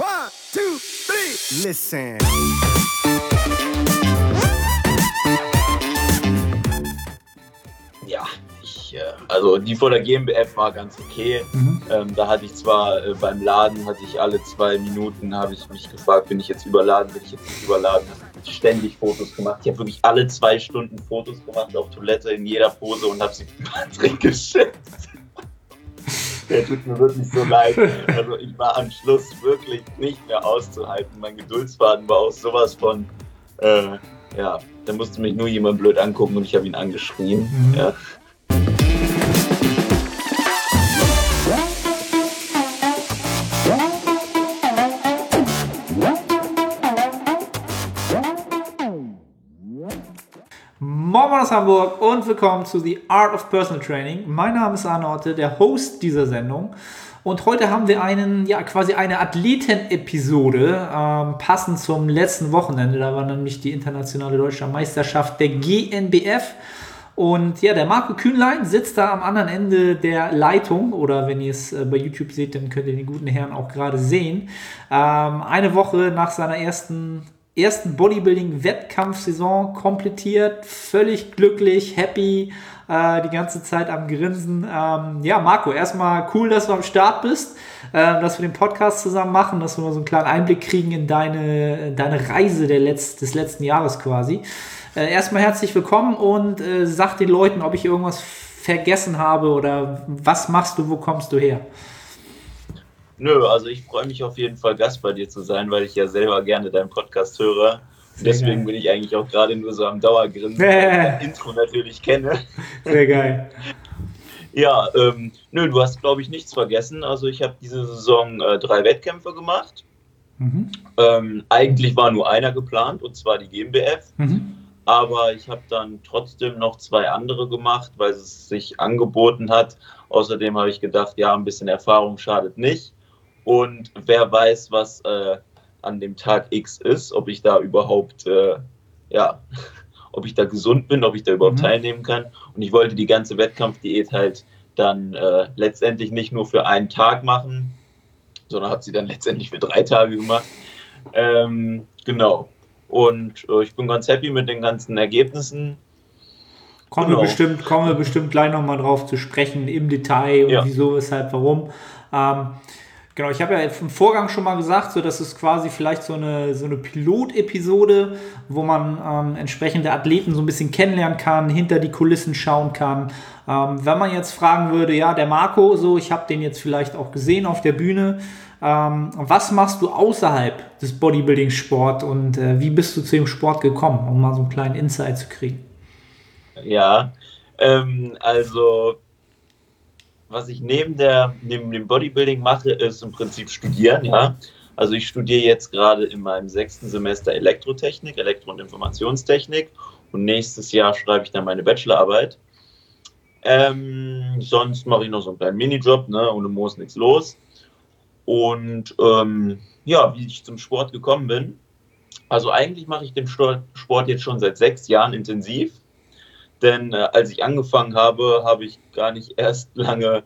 One, two, three. Listen. Ja, ich, äh, also die vor der GmbF war ganz okay. Mhm. Ähm, da hatte ich zwar äh, beim Laden, hatte ich alle zwei Minuten, habe ich mich gefragt, bin ich jetzt überladen, bin ich jetzt nicht überladen. Ständig Fotos gemacht. Ich habe wirklich alle zwei Stunden Fotos gemacht auf Toilette in jeder Pose und habe sie Patrick geschickt. Der tut mir wirklich so leid. Also ich war am Schluss wirklich nicht mehr auszuhalten. Mein Geduldsfaden war auch sowas von, äh, ja, da musste mich nur jemand blöd angucken und ich habe ihn angeschrien. Mhm. Ja. Hamburg und willkommen zu The Art of Personal Training. Mein Name ist Arne Otte, der Host dieser Sendung. Und heute haben wir einen, ja, quasi eine Athleten-Episode, ähm, passend zum letzten Wochenende. Da war nämlich die internationale deutsche Meisterschaft der GNBF. Und ja, der Marco Kühnlein sitzt da am anderen Ende der Leitung. Oder wenn ihr es äh, bei YouTube seht, dann könnt ihr den guten Herrn auch gerade sehen. Ähm, eine Woche nach seiner ersten ersten Bodybuilding-Wettkampfsaison komplettiert, völlig glücklich, happy, äh, die ganze Zeit am Grinsen. Ähm, ja, Marco, erstmal cool, dass du am Start bist, äh, dass wir den Podcast zusammen machen, dass wir mal so einen kleinen Einblick kriegen in deine, deine Reise der Letz-, des letzten Jahres quasi. Äh, erstmal herzlich willkommen und äh, sag den Leuten, ob ich irgendwas vergessen habe oder was machst du, wo kommst du her? Nö, also ich freue mich auf jeden Fall, Gast bei dir zu sein, weil ich ja selber gerne deinen Podcast höre. Sehr Deswegen geil. bin ich eigentlich auch gerade nur so am Dauergrinsen, weil ich das Intro natürlich kenne. Sehr geil. Ja, ähm, nö, du hast, glaube ich, nichts vergessen. Also ich habe diese Saison äh, drei Wettkämpfe gemacht. Mhm. Ähm, eigentlich war nur einer geplant, und zwar die GmbF. Mhm. Aber ich habe dann trotzdem noch zwei andere gemacht, weil es sich angeboten hat. Außerdem habe ich gedacht, ja, ein bisschen Erfahrung schadet nicht. Und wer weiß, was äh, an dem Tag X ist, ob ich da überhaupt, äh, ja, ob ich da gesund bin, ob ich da überhaupt Mhm. teilnehmen kann. Und ich wollte die ganze Wettkampfdiät halt dann äh, letztendlich nicht nur für einen Tag machen, sondern habe sie dann letztendlich für drei Tage gemacht. Ähm, genau. Und äh, ich bin ganz happy mit den ganzen Ergebnissen. Kommen, Genau. wir bestimmt, kommen wir bestimmt gleich nochmal drauf zu sprechen im Detail und Ja. wieso, weshalb, warum. Ähm, genau, ich habe ja im Vorgang schon mal gesagt, so dass es quasi vielleicht so eine, so eine Pilot-Episode, wo man ähm, entsprechende Athleten so ein bisschen kennenlernen kann, hinter die Kulissen schauen kann. Ähm, wenn man jetzt fragen würde, ja, der Marco, so, ich habe den jetzt vielleicht auch gesehen auf der Bühne. Ähm, was machst du außerhalb des Bodybuilding-Sport und äh, wie bist du zu dem Sport gekommen, um mal so einen kleinen Insight zu kriegen? Ja, ähm, also was ich neben, der, neben dem Bodybuilding mache, ist im Prinzip studieren, ja. Also ich studiere jetzt gerade in meinem sechsten Semester Elektrotechnik, Elektro- und Informationstechnik und nächstes Jahr schreibe ich dann meine Bachelorarbeit. Ähm, sonst mache ich noch so einen kleinen Minijob, ne? ohne Moos nichts los. Und ähm, ja, wie ich zum Sport gekommen bin. Also eigentlich mache ich den Sport jetzt schon seit sechs Jahren intensiv. Denn äh, als ich angefangen habe, habe ich gar nicht erst lange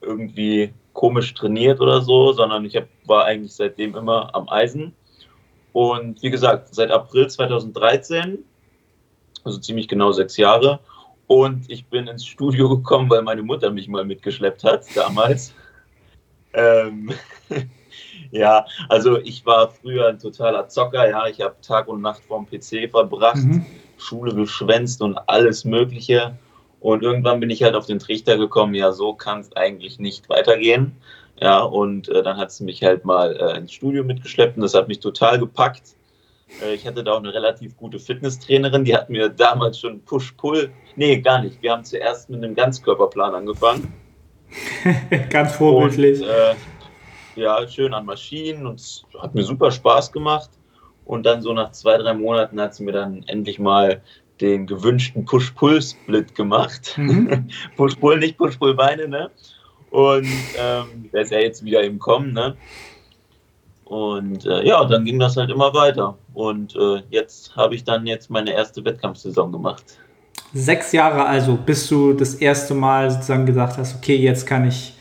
irgendwie komisch trainiert oder so, sondern ich hab, war eigentlich seitdem immer am Eisen. Und wie gesagt, seit April 2013, also ziemlich genau sechs Jahre. Und ich bin ins Studio gekommen, weil meine Mutter mich mal mitgeschleppt hat damals. ähm, ja, also ich war früher ein totaler Zocker, ja. Ich habe Tag und Nacht vorm PC verbracht. Mhm. Schule geschwänzt und alles Mögliche. Und irgendwann bin ich halt auf den Trichter gekommen, ja, so kann es eigentlich nicht weitergehen. Ja, und äh, dann hat sie mich halt mal äh, ins Studio mitgeschleppt und das hat mich total gepackt. Äh, ich hatte da auch eine relativ gute Fitnesstrainerin, die hat mir damals schon Push-Pull. Nee, gar nicht. Wir haben zuerst mit einem Ganzkörperplan angefangen. Ganz vorbildlich. Und, äh, ja, schön an Maschinen und es hat mir super Spaß gemacht. Und dann so nach zwei, drei Monaten hat sie mir dann endlich mal den gewünschten Push-Pull-Split gemacht. Mhm. Push-Pull, nicht Push-Pull-Beine, ne? Und ähm, der ist ja jetzt wieder im Kommen, ne? Und äh, ja, dann ging das halt immer weiter. Und äh, jetzt habe ich dann jetzt meine erste Wettkampfsaison gemacht. Sechs Jahre also, bis du das erste Mal sozusagen gesagt hast, okay, jetzt kann ich,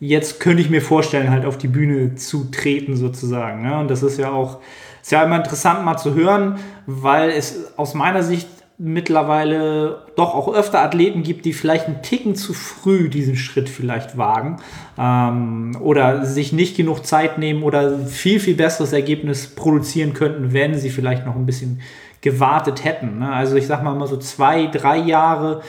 jetzt könnte ich mir vorstellen, halt auf die Bühne zu treten sozusagen. Ne? Und das ist ja auch, ist ja immer interessant mal zu hören, weil es aus meiner Sicht mittlerweile doch auch öfter Athleten gibt, die vielleicht einen Ticken zu früh diesen Schritt vielleicht wagen ähm, oder sich nicht genug Zeit nehmen oder viel, viel besseres Ergebnis produzieren könnten, wenn sie vielleicht noch ein bisschen gewartet hätten. Ne? Also ich sag mal mal so zwei, drei Jahre,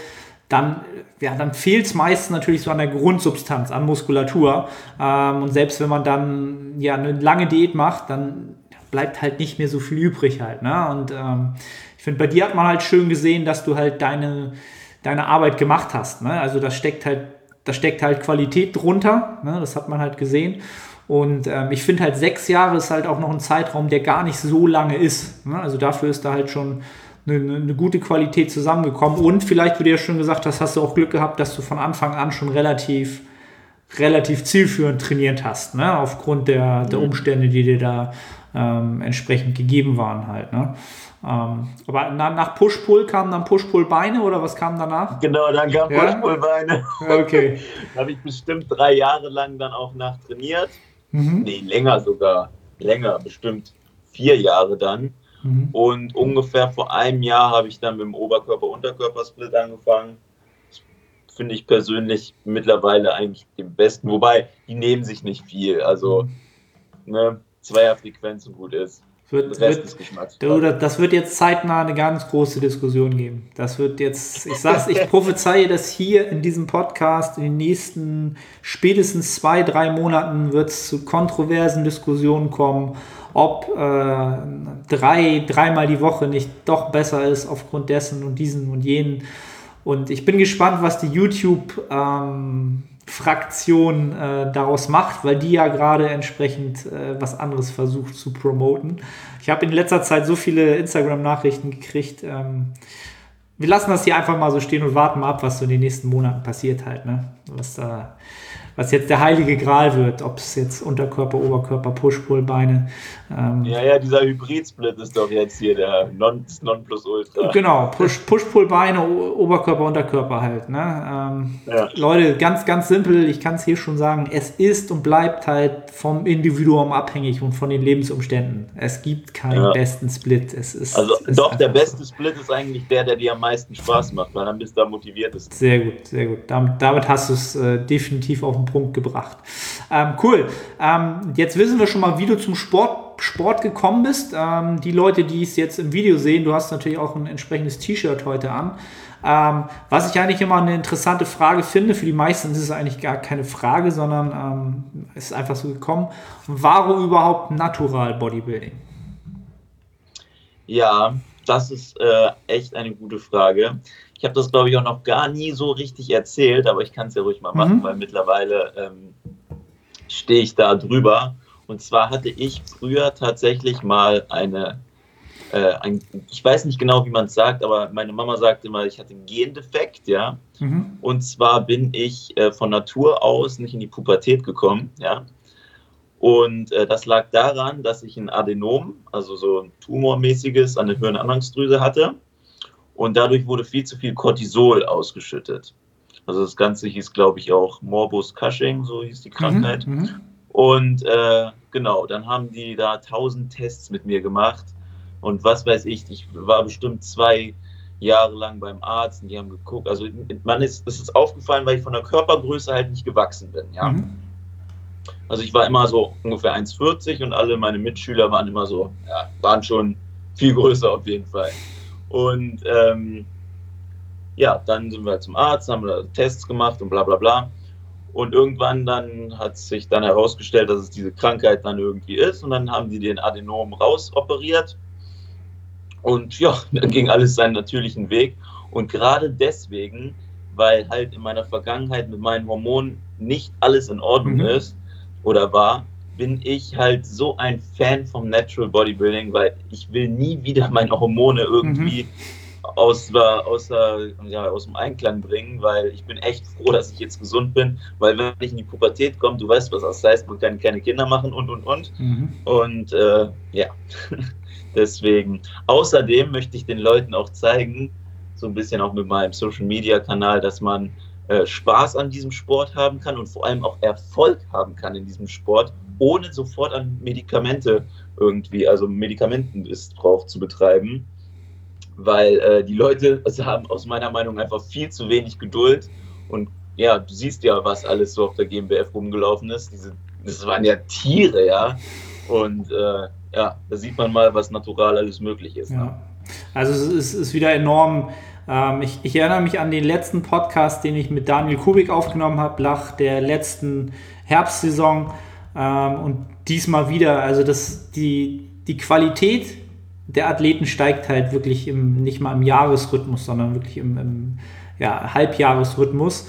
dann, ja, dann fehlt es meistens natürlich so an der Grundsubstanz, an Muskulatur. Ähm, und selbst wenn man dann ja eine lange Diät macht, dann bleibt halt nicht mehr so viel übrig halt. Ne? Und ähm, ich finde, bei dir hat man halt schön gesehen, dass du halt deine, deine Arbeit gemacht hast. Ne? Also da steckt halt, da steckt halt Qualität drunter. Ne? Das hat man halt gesehen. Und ähm, ich finde halt sechs Jahre ist halt auch noch ein Zeitraum, der gar nicht so lange ist. Ne? Also dafür ist da halt schon eine, eine, gute Qualität zusammengekommen. Und vielleicht, wie du ja schon gesagt hast, hast du auch Glück gehabt, dass du von Anfang an schon relativ, relativ zielführend trainiert hast, ne? aufgrund der, der mhm. Umstände, die dir da ähm, entsprechend gegeben waren halt. Ne? Ähm, aber na, nach Push-Pull kamen dann Push-Pull-Beine oder was kam danach? Genau, dann kam ja? Push-Pull-Beine. Okay. da habe ich bestimmt drei Jahre lang dann auch nach trainiert. Mhm. Nee, länger sogar. Länger, bestimmt vier Jahre dann. Mhm. Und ungefähr vor einem Jahr habe ich dann mit dem Oberkörper-Unterkörper-Split angefangen. Finde ich persönlich mittlerweile eigentlich den besten. Wobei, die nehmen sich nicht viel. Also, ne, Zweierfrequenz und gut ist. Wird, wird, du, das wird jetzt zeitnah eine ganz große Diskussion geben. Das wird jetzt, ich sag's, ich prophezeie das hier in diesem Podcast in den nächsten spätestens zwei, drei Monaten wird es zu kontroversen Diskussionen kommen, ob äh, drei, dreimal die Woche nicht doch besser ist aufgrund dessen und diesen und jenen. Und ich bin gespannt, was die YouTube ähm, Fraktion äh, daraus macht, weil die ja gerade entsprechend äh, was anderes versucht zu promoten. Ich habe in letzter Zeit so viele Instagram-Nachrichten gekriegt. Ähm, wir lassen das hier einfach mal so stehen und warten mal ab, was so in den nächsten Monaten passiert halt. Ne? Was da was jetzt der heilige Gral wird, ob es jetzt Unterkörper, Oberkörper, Push-Pull-Beine. Ähm, ja, ja, dieser Hybrid-Split ist doch jetzt hier der non, Nonplusultra. Genau, Push-Pull-Beine, Oberkörper, Unterkörper halt. Ne? Ähm, ja. Leute, ganz, ganz simpel, ich kann es hier schon sagen, es ist und bleibt halt vom Individuum abhängig und von den Lebensumständen. Es gibt keinen ja. besten Split. Es ist, also es doch, der beste so. Split ist eigentlich der, der dir am meisten Spaß macht, weil dann bist du da motiviert. Sehr gut, sehr gut. Damit, damit hast du es äh, definitiv auf den Punkt gebracht. Ähm, cool. Ähm, jetzt wissen wir schon mal, wie du zum Sport, Sport gekommen bist. Ähm, die Leute, die es jetzt im Video sehen, du hast natürlich auch ein entsprechendes T-Shirt heute an. Ähm, was ich eigentlich immer eine interessante Frage finde, für die meisten ist es eigentlich gar keine Frage, sondern ähm, ist einfach so gekommen. Warum überhaupt Natural Bodybuilding? Ja, das ist äh, echt eine gute Frage. Ich habe das, glaube ich, auch noch gar nie so richtig erzählt, aber ich kann es ja ruhig mal machen, mhm. weil mittlerweile ähm, stehe ich da drüber. Und zwar hatte ich früher tatsächlich mal eine, äh, ein, ich weiß nicht genau, wie man es sagt, aber meine Mama sagte immer, ich hatte einen Gendefekt, ja. Mhm. Und zwar bin ich äh, von Natur aus nicht in die Pubertät gekommen, ja. Und äh, das lag daran, dass ich ein Adenom, also so ein tumormäßiges an der Hirnanhangsdrüse hatte. Und dadurch wurde viel zu viel Cortisol ausgeschüttet. Also das Ganze hieß, glaube ich, auch Morbus Cushing, so hieß die Krankheit. Mhm, mhm, und äh, genau, dann haben die da tausend Tests mit mir gemacht. Und was weiß ich, ich war bestimmt zwei Jahre lang beim Arzt und die haben geguckt. Also man ist, das ist aufgefallen, weil ich von der Körpergröße halt nicht gewachsen bin. Ja? Mhm. Also ich war immer so ungefähr 1,40 und alle meine Mitschüler waren immer so, ja, waren schon viel größer auf jeden Fall. Und ähm, ja, dann sind wir zum Arzt, haben wir Tests gemacht und bla bla bla. Und irgendwann dann hat sich dann herausgestellt, dass es diese Krankheit dann irgendwie ist. Und dann haben die den Adenom rausoperiert. Und ja, dann ging alles seinen natürlichen Weg. Und gerade deswegen, weil halt in meiner Vergangenheit mit meinen Hormonen nicht alles in Ordnung mhm. ist oder war, bin ich halt so ein Fan vom Natural Bodybuilding, weil ich will nie wieder meine Hormone irgendwie mhm. Aus, aus, ja, aus dem Einklang bringen, weil ich bin echt froh, dass ich jetzt gesund bin, weil wenn ich in die Pubertät komme, du weißt, was das heißt, man kann keine Kinder machen und, und, und. Mhm. Und äh, ja, deswegen. Außerdem möchte ich den Leuten auch zeigen, so ein bisschen auch mit meinem Social-Media-Kanal, dass man äh, Spaß an diesem Sport haben kann und vor allem auch Erfolg haben kann in diesem Sport, ohne sofort an Medikamente irgendwie, also Medikamentenmissbrauch zu betreiben. Weil äh, die Leute also haben aus meiner Meinung einfach viel zu wenig Geduld und ja, du siehst ja, was alles so auf der GmbF rumgelaufen ist. Diese, das waren ja Tiere, ja. Und äh, ja, da sieht man mal, was natural alles möglich ist. Ja. Ne? Also es ist, ist wieder enorm. Ähm, ich, ich, erinnere mich an den letzten Podcast, den ich mit Daniel Kubik aufgenommen habe, nach der letzten Herbstsaison. Ähm, und diesmal wieder, also das, die, die Qualität der Athleten steigt halt wirklich im, nicht mal im Jahresrhythmus, sondern wirklich im, im ja, Halbjahresrhythmus.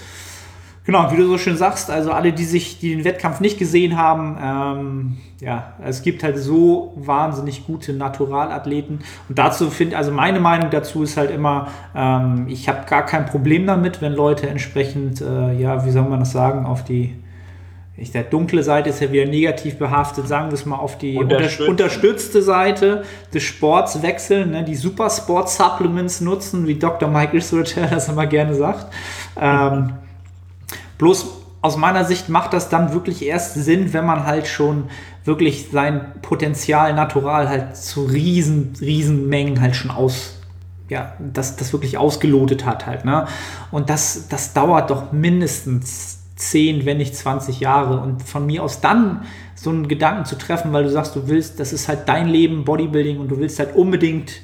Genau, wie du so schön sagst, also alle, die sich, die den Wettkampf nicht gesehen haben, ähm, ja, es gibt halt so wahnsinnig gute Naturalathleten. Und dazu finde, also meine Meinung dazu ist halt immer, ähm, ich habe gar kein Problem damit, wenn Leute entsprechend, äh, ja, wie soll man das sagen, auf die, ich, der dunkle Seite ist ja wieder negativ behaftet, sagen wir es mal auf die Unterstützte, unterstützte Seite des Sports wechseln, ne, die Super Sport Supplements nutzen, wie Dr. Michael Surter das immer gerne sagt. Ähm, Bloß aus meiner Sicht macht das dann wirklich erst Sinn, wenn man halt schon wirklich sein Potenzial natural halt zu riesen, riesen Mengen halt schon aus, ja, das, das wirklich ausgelotet hat halt, ne? Und das, das dauert doch mindestens 10, wenn nicht 20 Jahre. Und von mir aus dann so einen Gedanken zu treffen, weil du sagst, du willst, das ist halt dein Leben, Bodybuilding, und du willst halt unbedingt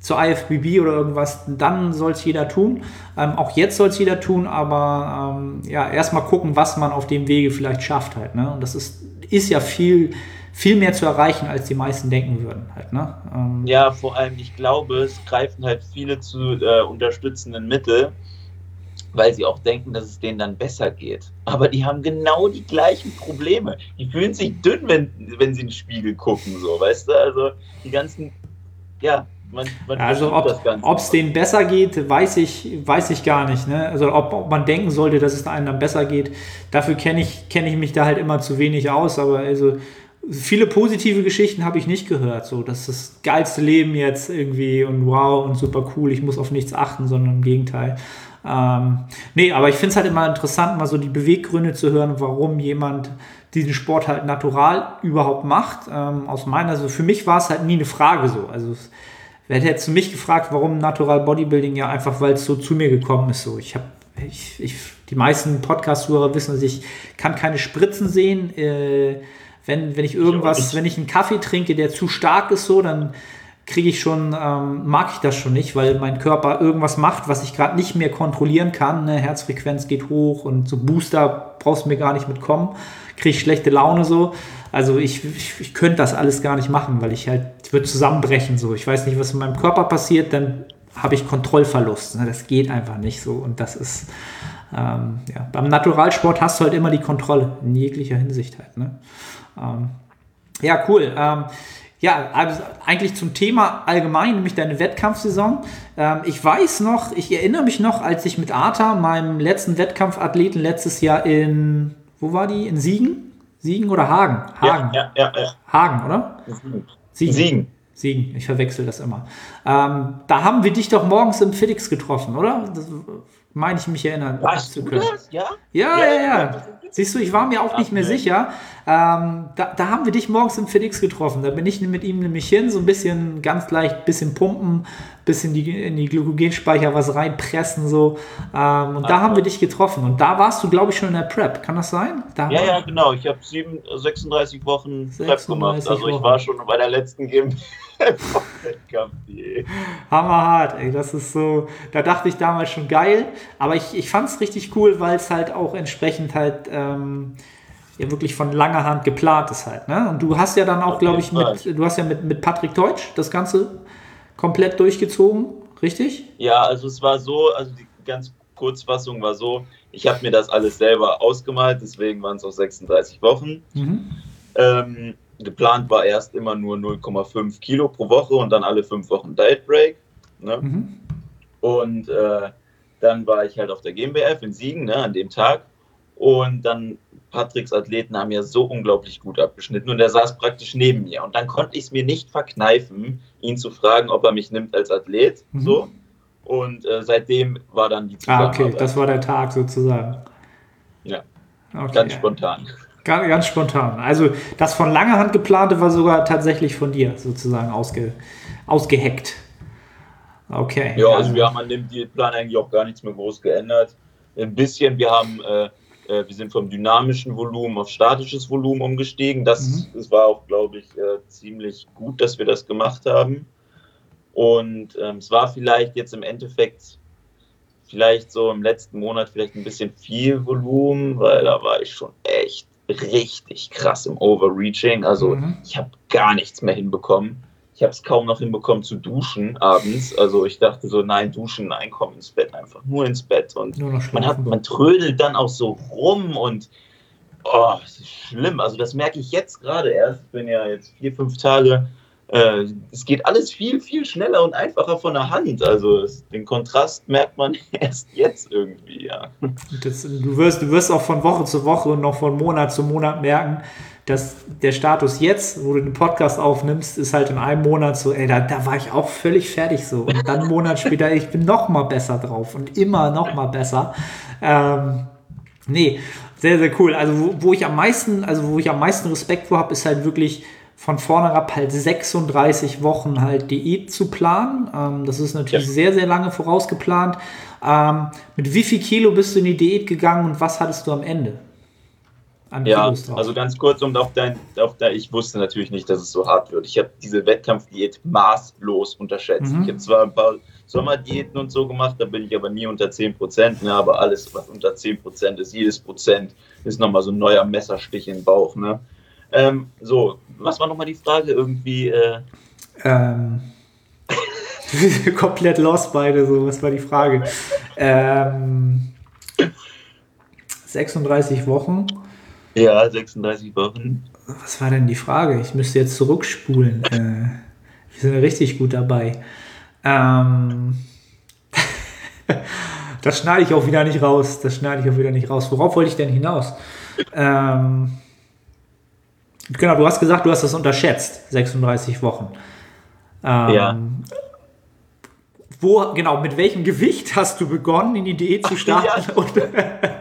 zur IFBB oder irgendwas, dann soll es jeder tun. Ähm, auch jetzt soll es jeder tun, aber ähm, ja, erstmal gucken, was man auf dem Wege vielleicht schafft halt. Ne? Und das ist, ist ja viel, viel mehr zu erreichen, als die meisten denken würden halt. Ne? Ähm, ja, vor allem, ich glaube, es greifen halt viele zu äh, unterstützenden Mittel, weil sie auch denken, dass es denen dann besser geht. Aber die haben genau die gleichen Probleme. Die fühlen sich dünn, wenn, wenn sie in den Spiegel gucken, so, weißt du? Also die ganzen, ja, man, man also ob es denen besser geht, weiß ich, weiß ich gar nicht. Ne? Also ob, ob, man denken sollte, dass es einem dann besser geht, dafür kenne ich, kenn ich mich da halt immer zu wenig aus. Aber also viele positive Geschichten habe ich nicht gehört. So, das ist das geilste Leben jetzt irgendwie und wow und super cool, ich muss auf nichts achten, sondern im Gegenteil. Ähm, nee, aber ich finde es halt immer interessant, mal so die Beweggründe zu hören, warum jemand diesen Sport halt natural überhaupt macht. Ähm, aus meiner, also für mich war es halt nie eine Frage so. Also Wer hätte jetzt mich gefragt, warum Natural Bodybuilding? Ja, einfach weil es so zu mir gekommen ist. So, ich habe, ich, ich, die meisten Podcast-Hörer wissen, dass ich kann keine Spritzen sehen. Äh, wenn, wenn ich irgendwas, wenn ich einen Kaffee trinke, der zu stark ist, so, dann kriege ich schon, ähm, mag ich das schon nicht, weil mein Körper irgendwas macht, was ich gerade nicht mehr kontrollieren kann. Ne? Herzfrequenz geht hoch und so Booster brauchst du mir gar nicht mitkommen. Kriege ich schlechte Laune so. Also ich, ich, ich könnte das alles gar nicht machen, weil ich halt, ich würde zusammenbrechen so. Ich weiß nicht, was in meinem Körper passiert, dann habe ich Kontrollverlust. Ne? Das geht einfach nicht so. Und das ist, ähm, ja, beim Naturalsport hast du halt immer die Kontrolle, in jeglicher Hinsicht halt. Ne? Ähm, ja, cool. Ja, also eigentlich zum Thema allgemein, nämlich deine Wettkampfsaison. Ähm, ich weiß noch, ich erinnere mich noch, als ich mit Arta, meinem letzten Wettkampfathleten letztes Jahr in, wo war die? In Siegen? Siegen oder Hagen? Hagen. Ja, ja, ja. Hagen, oder? Siegen. Siegen. Siegen, ich verwechsel das immer. Ähm, da haben wir dich doch morgens im Felix getroffen, oder? Das meine ich mich erinnern Warst zu können. Ja? Ja, ja, ja. ja. Siehst du, ich war mir auch nicht mehr sicher. Ähm, da, da, haben wir dich morgens im Felix getroffen. Da bin ich mit ihm nämlich hin, so ein bisschen ganz leicht, bisschen pumpen, bisschen die, in die Glykogenspeicher was reinpressen, so. Ähm, und da haben wir dich getroffen. Und da warst du, glaube ich, schon in der Prep. Kann das sein? Da ja, ja, genau. Ich habe 36 Wochen 36 Prep gemacht. Also Wochen. ich war schon bei der letzten GmbH. Hammerhart, ey, das ist so, da dachte ich damals schon geil, aber ich, ich fand es richtig cool, weil es halt auch entsprechend halt ähm, ja wirklich von langer Hand geplant ist halt, ne? Und du hast ja dann auch, glaube ich, mit, du hast ja mit, mit Patrick Deutsch das Ganze komplett durchgezogen, richtig? Ja, also es war so, also die ganz Kurzfassung war so, ich habe mir das alles selber ausgemalt, deswegen waren es auch 36 Wochen. Mhm. Ähm, geplant war erst immer nur 0,5 Kilo pro Woche und dann alle fünf Wochen Diet Break. Ne? Mhm. Und äh, dann war ich halt auf der GmbF in Siegen ne, an dem Tag. Und dann Patricks Athleten haben ja so unglaublich gut abgeschnitten und er saß praktisch neben mir. Und dann konnte ich es mir nicht verkneifen, ihn zu fragen, ob er mich nimmt als Athlet. Mhm. So. Und äh, seitdem war dann die Ah, Zusammenarbeit. okay, das war der Tag sozusagen. ja, Okay. ganz spontan. Ganz, ganz spontan. Also das von langer Hand geplante war sogar tatsächlich von dir sozusagen ausge, ausgeheckt. Okay. Ja, also wir haben an dem Plan eigentlich auch gar nichts mehr groß geändert. Ein bisschen, wir haben, äh, äh, wir sind vom dynamischen Volumen auf statisches Volumen umgestiegen. Das, Mhm. das war auch, glaube ich, äh, ziemlich gut, dass wir das gemacht haben. Und ähm, es war vielleicht jetzt im Endeffekt, vielleicht so im letzten Monat vielleicht ein bisschen viel Volumen, weil da war ich schon echt richtig krass im Overreaching. Also Mhm. ich habe gar nichts mehr hinbekommen. Ich habe es kaum noch hinbekommen zu duschen abends. Also ich dachte so, nein, duschen, nein, komm ins Bett, einfach nur ins Bett. Und man, hat, man trödelt dann auch so rum und oh, es ist schlimm. Also das merke ich jetzt gerade erst. Ich bin ja jetzt vier, fünf Tage. Äh, es geht alles viel, viel schneller und einfacher von der Hand. Also es, den Kontrast merkt man erst jetzt irgendwie, ja. Das, du, wirst, du wirst auch von Woche zu Woche und noch von Monat zu Monat merken, dass der Status jetzt, wo du den Podcast aufnimmst, ist halt in einem Monat so, ey, da, da war ich auch völlig fertig so. Und dann einen Monat später, ich bin noch mal besser drauf und immer noch mal besser. Ähm, nee, sehr, sehr cool. Also wo, wo ich am meisten, also wo ich am meisten Respekt vor habe, ist halt wirklich von vornherein halt 36 Wochen halt Diät zu planen. Ähm, das ist natürlich Ja. sehr, sehr lange vorausgeplant. Ähm, mit wie viel Kilo bist du in die Diät gegangen und was hattest du am Ende? An Ja, Kilos drauf? also ganz kurz, um auf dein, auf dein, ich wusste natürlich nicht, dass es so hart wird. Ich habe diese Wettkampfdiät maßlos unterschätzt. Mhm. Ich habe zwar ein paar Sommerdiäten und so gemacht, da bin ich aber nie unter 10 Prozent, ne, aber alles, was unter 10 Prozent ist, jedes Prozent ist nochmal so ein neuer Messerstich in den Bauch. Ne? Ähm, so, was war nochmal die Frage? Irgendwie, äh, Ähm, komplett lost beide, so, was war die Frage? Ähm, 36 Wochen. Ja, 36 Wochen. Was war denn die Frage? Ich müsste jetzt zurückspulen. Äh, wir sind richtig gut dabei. Ähm, das schneide ich auch wieder nicht raus. Das schneide ich auch wieder nicht raus. Worauf wollte ich denn hinaus? Ähm, genau, du hast gesagt, du hast das unterschätzt. 36 Wochen. Ähm, Ja. Wo, genau, mit welchem Gewicht hast du begonnen, in die Diät zu starten? Ja.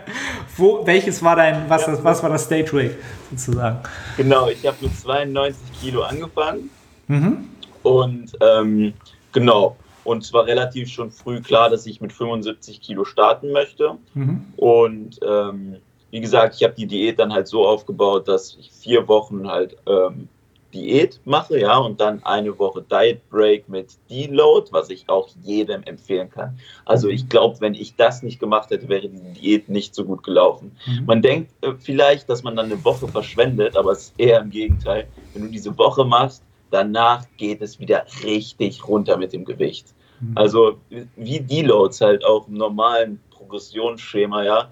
Wo, welches war dein, was, das, was war das Stage Weight sozusagen? Genau, ich habe mit 92 Kilo angefangen. Mhm. Und ähm, genau, und es war relativ schon früh klar, dass ich mit 75 Kilo starten möchte. Mhm. Und ähm, wie gesagt, ich habe die Diät dann halt so aufgebaut, dass ich vier Wochen halt ähm, Diät mache, ja, und dann eine Woche Diet Break mit Deload, was ich auch jedem empfehlen kann. Also ich glaube, wenn ich das nicht gemacht hätte, wäre die Diät nicht so gut gelaufen. Mhm. Man denkt äh, vielleicht, dass man dann eine Woche verschwendet, aber es ist eher im Gegenteil. Wenn du diese Woche machst, danach geht es wieder richtig runter mit dem Gewicht. Mhm. Also wie Deloads halt auch im normalen Progressionsschema, ja.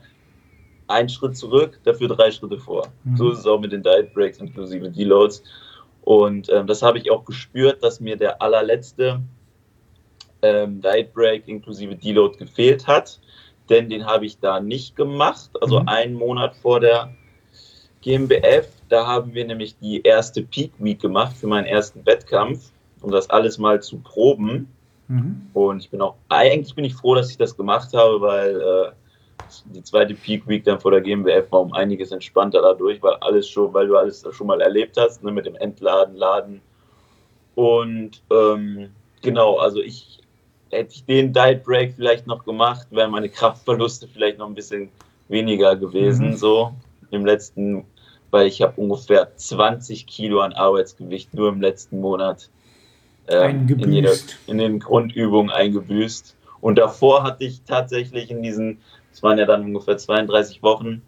Ein Schritt zurück, dafür drei Schritte vor. Mhm. So ist es auch mit den Diet Breaks inklusive Deloads. Und ähm, das habe ich auch gespürt, dass mir der allerletzte ähm, Diet Break inklusive Deload gefehlt hat. Denn den habe ich da nicht gemacht. Also Mhm. einen Monat vor der GmbF. Da haben wir nämlich die erste Peak Week gemacht für meinen ersten Wettkampf, um das alles mal zu proben. Mhm. Und ich bin auch, eigentlich bin ich froh, dass ich das gemacht habe, weil äh, die zweite Peak Week dann vor der GmbF war um einiges entspannter dadurch, weil alles schon, weil du alles schon mal erlebt hast, ne, mit dem Entladen, Laden. Und ähm, genau, also ich hätte ich den Diet Break vielleicht noch gemacht, wären meine Kraftverluste vielleicht noch ein bisschen weniger gewesen, Mhm. so im letzten, weil ich habe ungefähr 20 Kilo an Arbeitsgewicht nur im letzten Monat ähm, in, jeder, in den Grundübungen eingebüßt. Und davor hatte ich tatsächlich in diesen, es waren ja dann ungefähr 32 Wochen,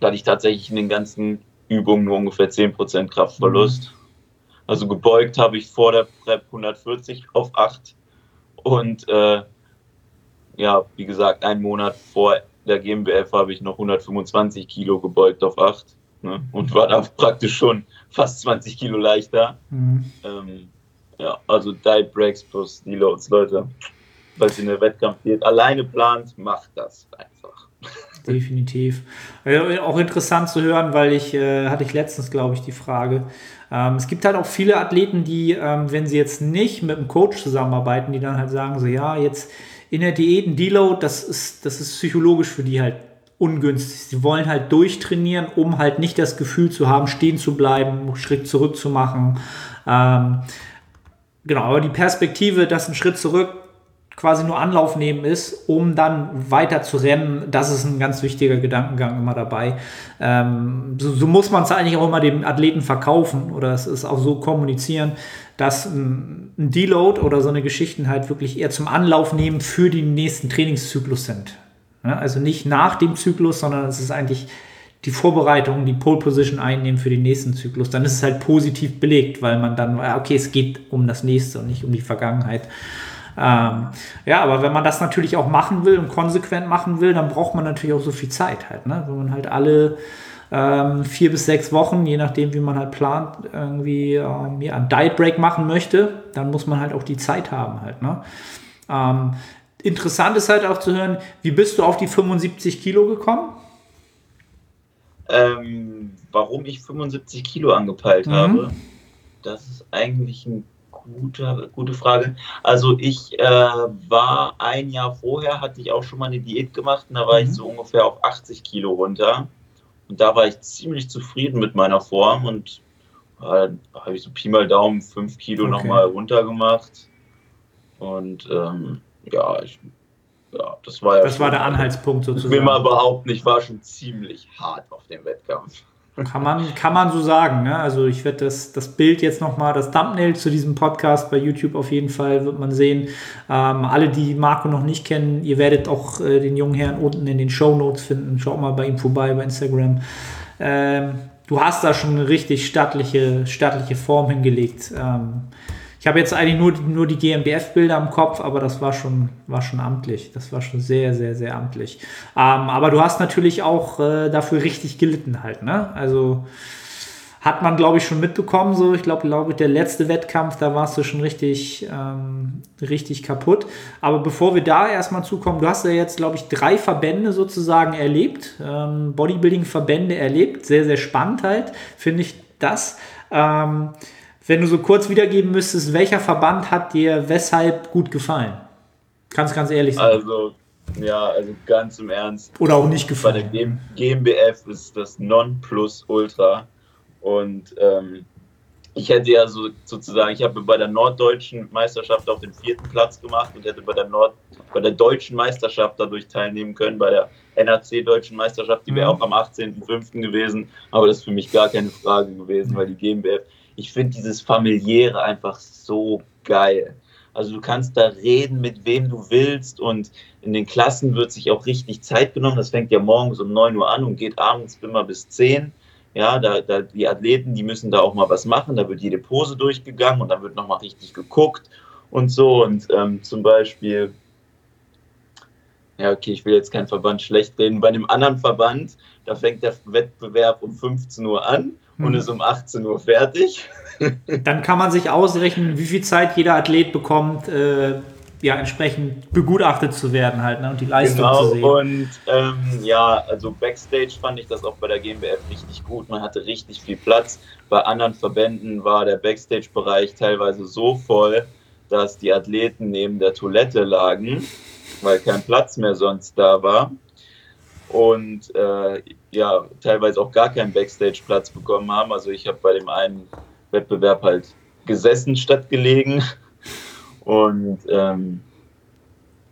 da hatte ich tatsächlich in den ganzen Übungen nur ungefähr 10% Kraftverlust. Also gebeugt habe ich vor der Prep 140 auf 8 und äh, ja, wie gesagt, einen Monat vor der GmbF habe ich noch 125 Kilo gebeugt auf 8 ne? und war da praktisch schon fast 20 Kilo leichter. Mhm. Ähm, ja, also Diet Breaks plus Deloads, Leute. Falls ihr eine Wettkampfdiät alleine plant, macht das einfach. definitiv. Auch interessant zu hören, weil ich, äh, hatte ich letztens, glaube ich, die Frage. Ähm, es gibt halt auch viele Athleten, die, ähm, wenn sie jetzt nicht mit einem Coach zusammenarbeiten, die dann halt sagen, so ja, jetzt in der Diät ein Deload, das ist, das ist psychologisch für die halt ungünstig. Sie wollen halt durchtrainieren, um halt nicht das Gefühl zu haben, stehen zu bleiben, einen Schritt zurück zu machen. Ähm, genau, aber die Perspektive, dass ein Schritt zurück quasi nur Anlauf nehmen ist, um dann weiter zu rennen, das ist ein ganz wichtiger Gedankengang immer dabei. Ähm, so, so, muss man es eigentlich auch immer dem Athleten verkaufen oder es ist auch so kommunizieren, dass ein, ein Deload oder so eine Geschichten halt wirklich eher zum Anlauf nehmen für den nächsten Trainingszyklus sind. Ja, also nicht nach dem Zyklus, sondern es ist eigentlich die Vorbereitung, die Pole Position einnehmen für den nächsten Zyklus. Dann ist es halt positiv belegt, weil man dann, okay, es geht um das nächste und nicht um die Vergangenheit. Ähm, ja, aber wenn man das natürlich auch machen will und konsequent machen will, dann braucht man natürlich auch so viel Zeit halt. Ne? Wenn man halt alle ähm, vier bis sechs Wochen, je nachdem, wie man halt plant, irgendwie ähm, ja, einen Diet Break machen möchte, dann muss man halt auch die Zeit haben halt. Ne? Ähm, interessant ist halt auch zu hören, wie bist du auf die 75 Kilo gekommen? Ähm, warum ich 75 Kilo angepeilt mhm. habe, das ist eigentlich eine gute, gute Frage. Also ich äh, war ein Jahr vorher, hatte ich auch schon mal eine Diät gemacht und da war mhm. ich so ungefähr auf 80 Kilo runter. Und da war ich ziemlich zufrieden mit meiner Form und äh, habe ich so Pi mal Daumen 5 Kilo okay. nochmal runter gemacht. Und ähm, ja, ich, ja, das war ja. Das war der Anhaltspunkt sozusagen. Ich will mal behaupten, ich war schon ziemlich hart auf dem Wettkampf. Kann man, kann man so sagen. Ne? Also ich werde das, das Bild jetzt nochmal, das Thumbnail zu diesem Podcast bei YouTube auf jeden Fall wird man sehen. Ähm, alle, die Marco noch nicht kennen, ihr werdet auch äh, den jungen Herrn unten in den Show Notes finden. Schaut mal bei ihm vorbei bei Instagram. Ähm, du hast da schon eine richtig stattliche, stattliche Form hingelegt. Ähm, ich habe jetzt eigentlich nur, nur die GmbF-Bilder im Kopf, aber das war schon, war schon amtlich. Das war schon sehr, sehr, sehr amtlich. Ähm, aber du hast natürlich auch äh, dafür richtig gelitten halt, ne? Also hat man, glaube ich, schon mitbekommen. So, ich glaube, glaube der letzte Wettkampf, da warst du schon richtig, ähm, richtig kaputt. Aber bevor wir da erstmal zukommen, du hast ja jetzt, glaube ich, drei Verbände sozusagen erlebt, ähm, Bodybuilding-Verbände erlebt. Sehr, sehr spannend halt, finde ich das. Ähm, wenn du so kurz wiedergeben müsstest, welcher Verband hat dir weshalb gut gefallen? Kannst ganz ehrlich sein. Also, ja, also ganz im Ernst. Oder auch nicht gefallen. Bei der GmbF ist das Nonplusultra. Und ähm, ich hätte ja so sozusagen, ich habe bei der norddeutschen Meisterschaft auf den vierten Platz gemacht und hätte bei der Nord, bei der deutschen Meisterschaft dadurch teilnehmen können, bei der NRC deutschen Meisterschaft, die wäre mhm. auch am 18.05. gewesen, aber das ist für mich gar keine Frage gewesen, weil die GmbF ich finde dieses familiäre einfach so geil. Also du kannst da reden, mit wem du willst und in den Klassen wird sich auch richtig Zeit genommen. Das fängt ja morgens um 9 Uhr an und geht abends immer bis 10. Ja, da, da, die Athleten, die müssen da auch mal was machen. Da wird jede Pose durchgegangen und dann wird nochmal richtig geguckt und so. Und ähm, zum Beispiel, ja, okay, ich will jetzt keinen Verband schlecht reden. Bei einem anderen Verband, da fängt der Wettbewerb um 15 Uhr an und hm. ist um 18 Uhr fertig. Dann kann man sich ausrechnen, wie viel Zeit jeder Athlet bekommt, äh, ja, entsprechend begutachtet zu werden halt ne, und die Leistung genau, zu sehen. Und ähm, ja, also Backstage fand ich das auch bei der GmbF richtig gut. Man hatte richtig viel Platz. Bei anderen Verbänden war der Backstage-Bereich teilweise so voll, dass die Athleten neben der Toilette lagen, weil kein Platz mehr sonst da war und äh, ja, teilweise auch gar keinen Backstage-Platz bekommen haben. Also ich habe bei dem einen Wettbewerb halt gesessen statt gelegen. Und ähm,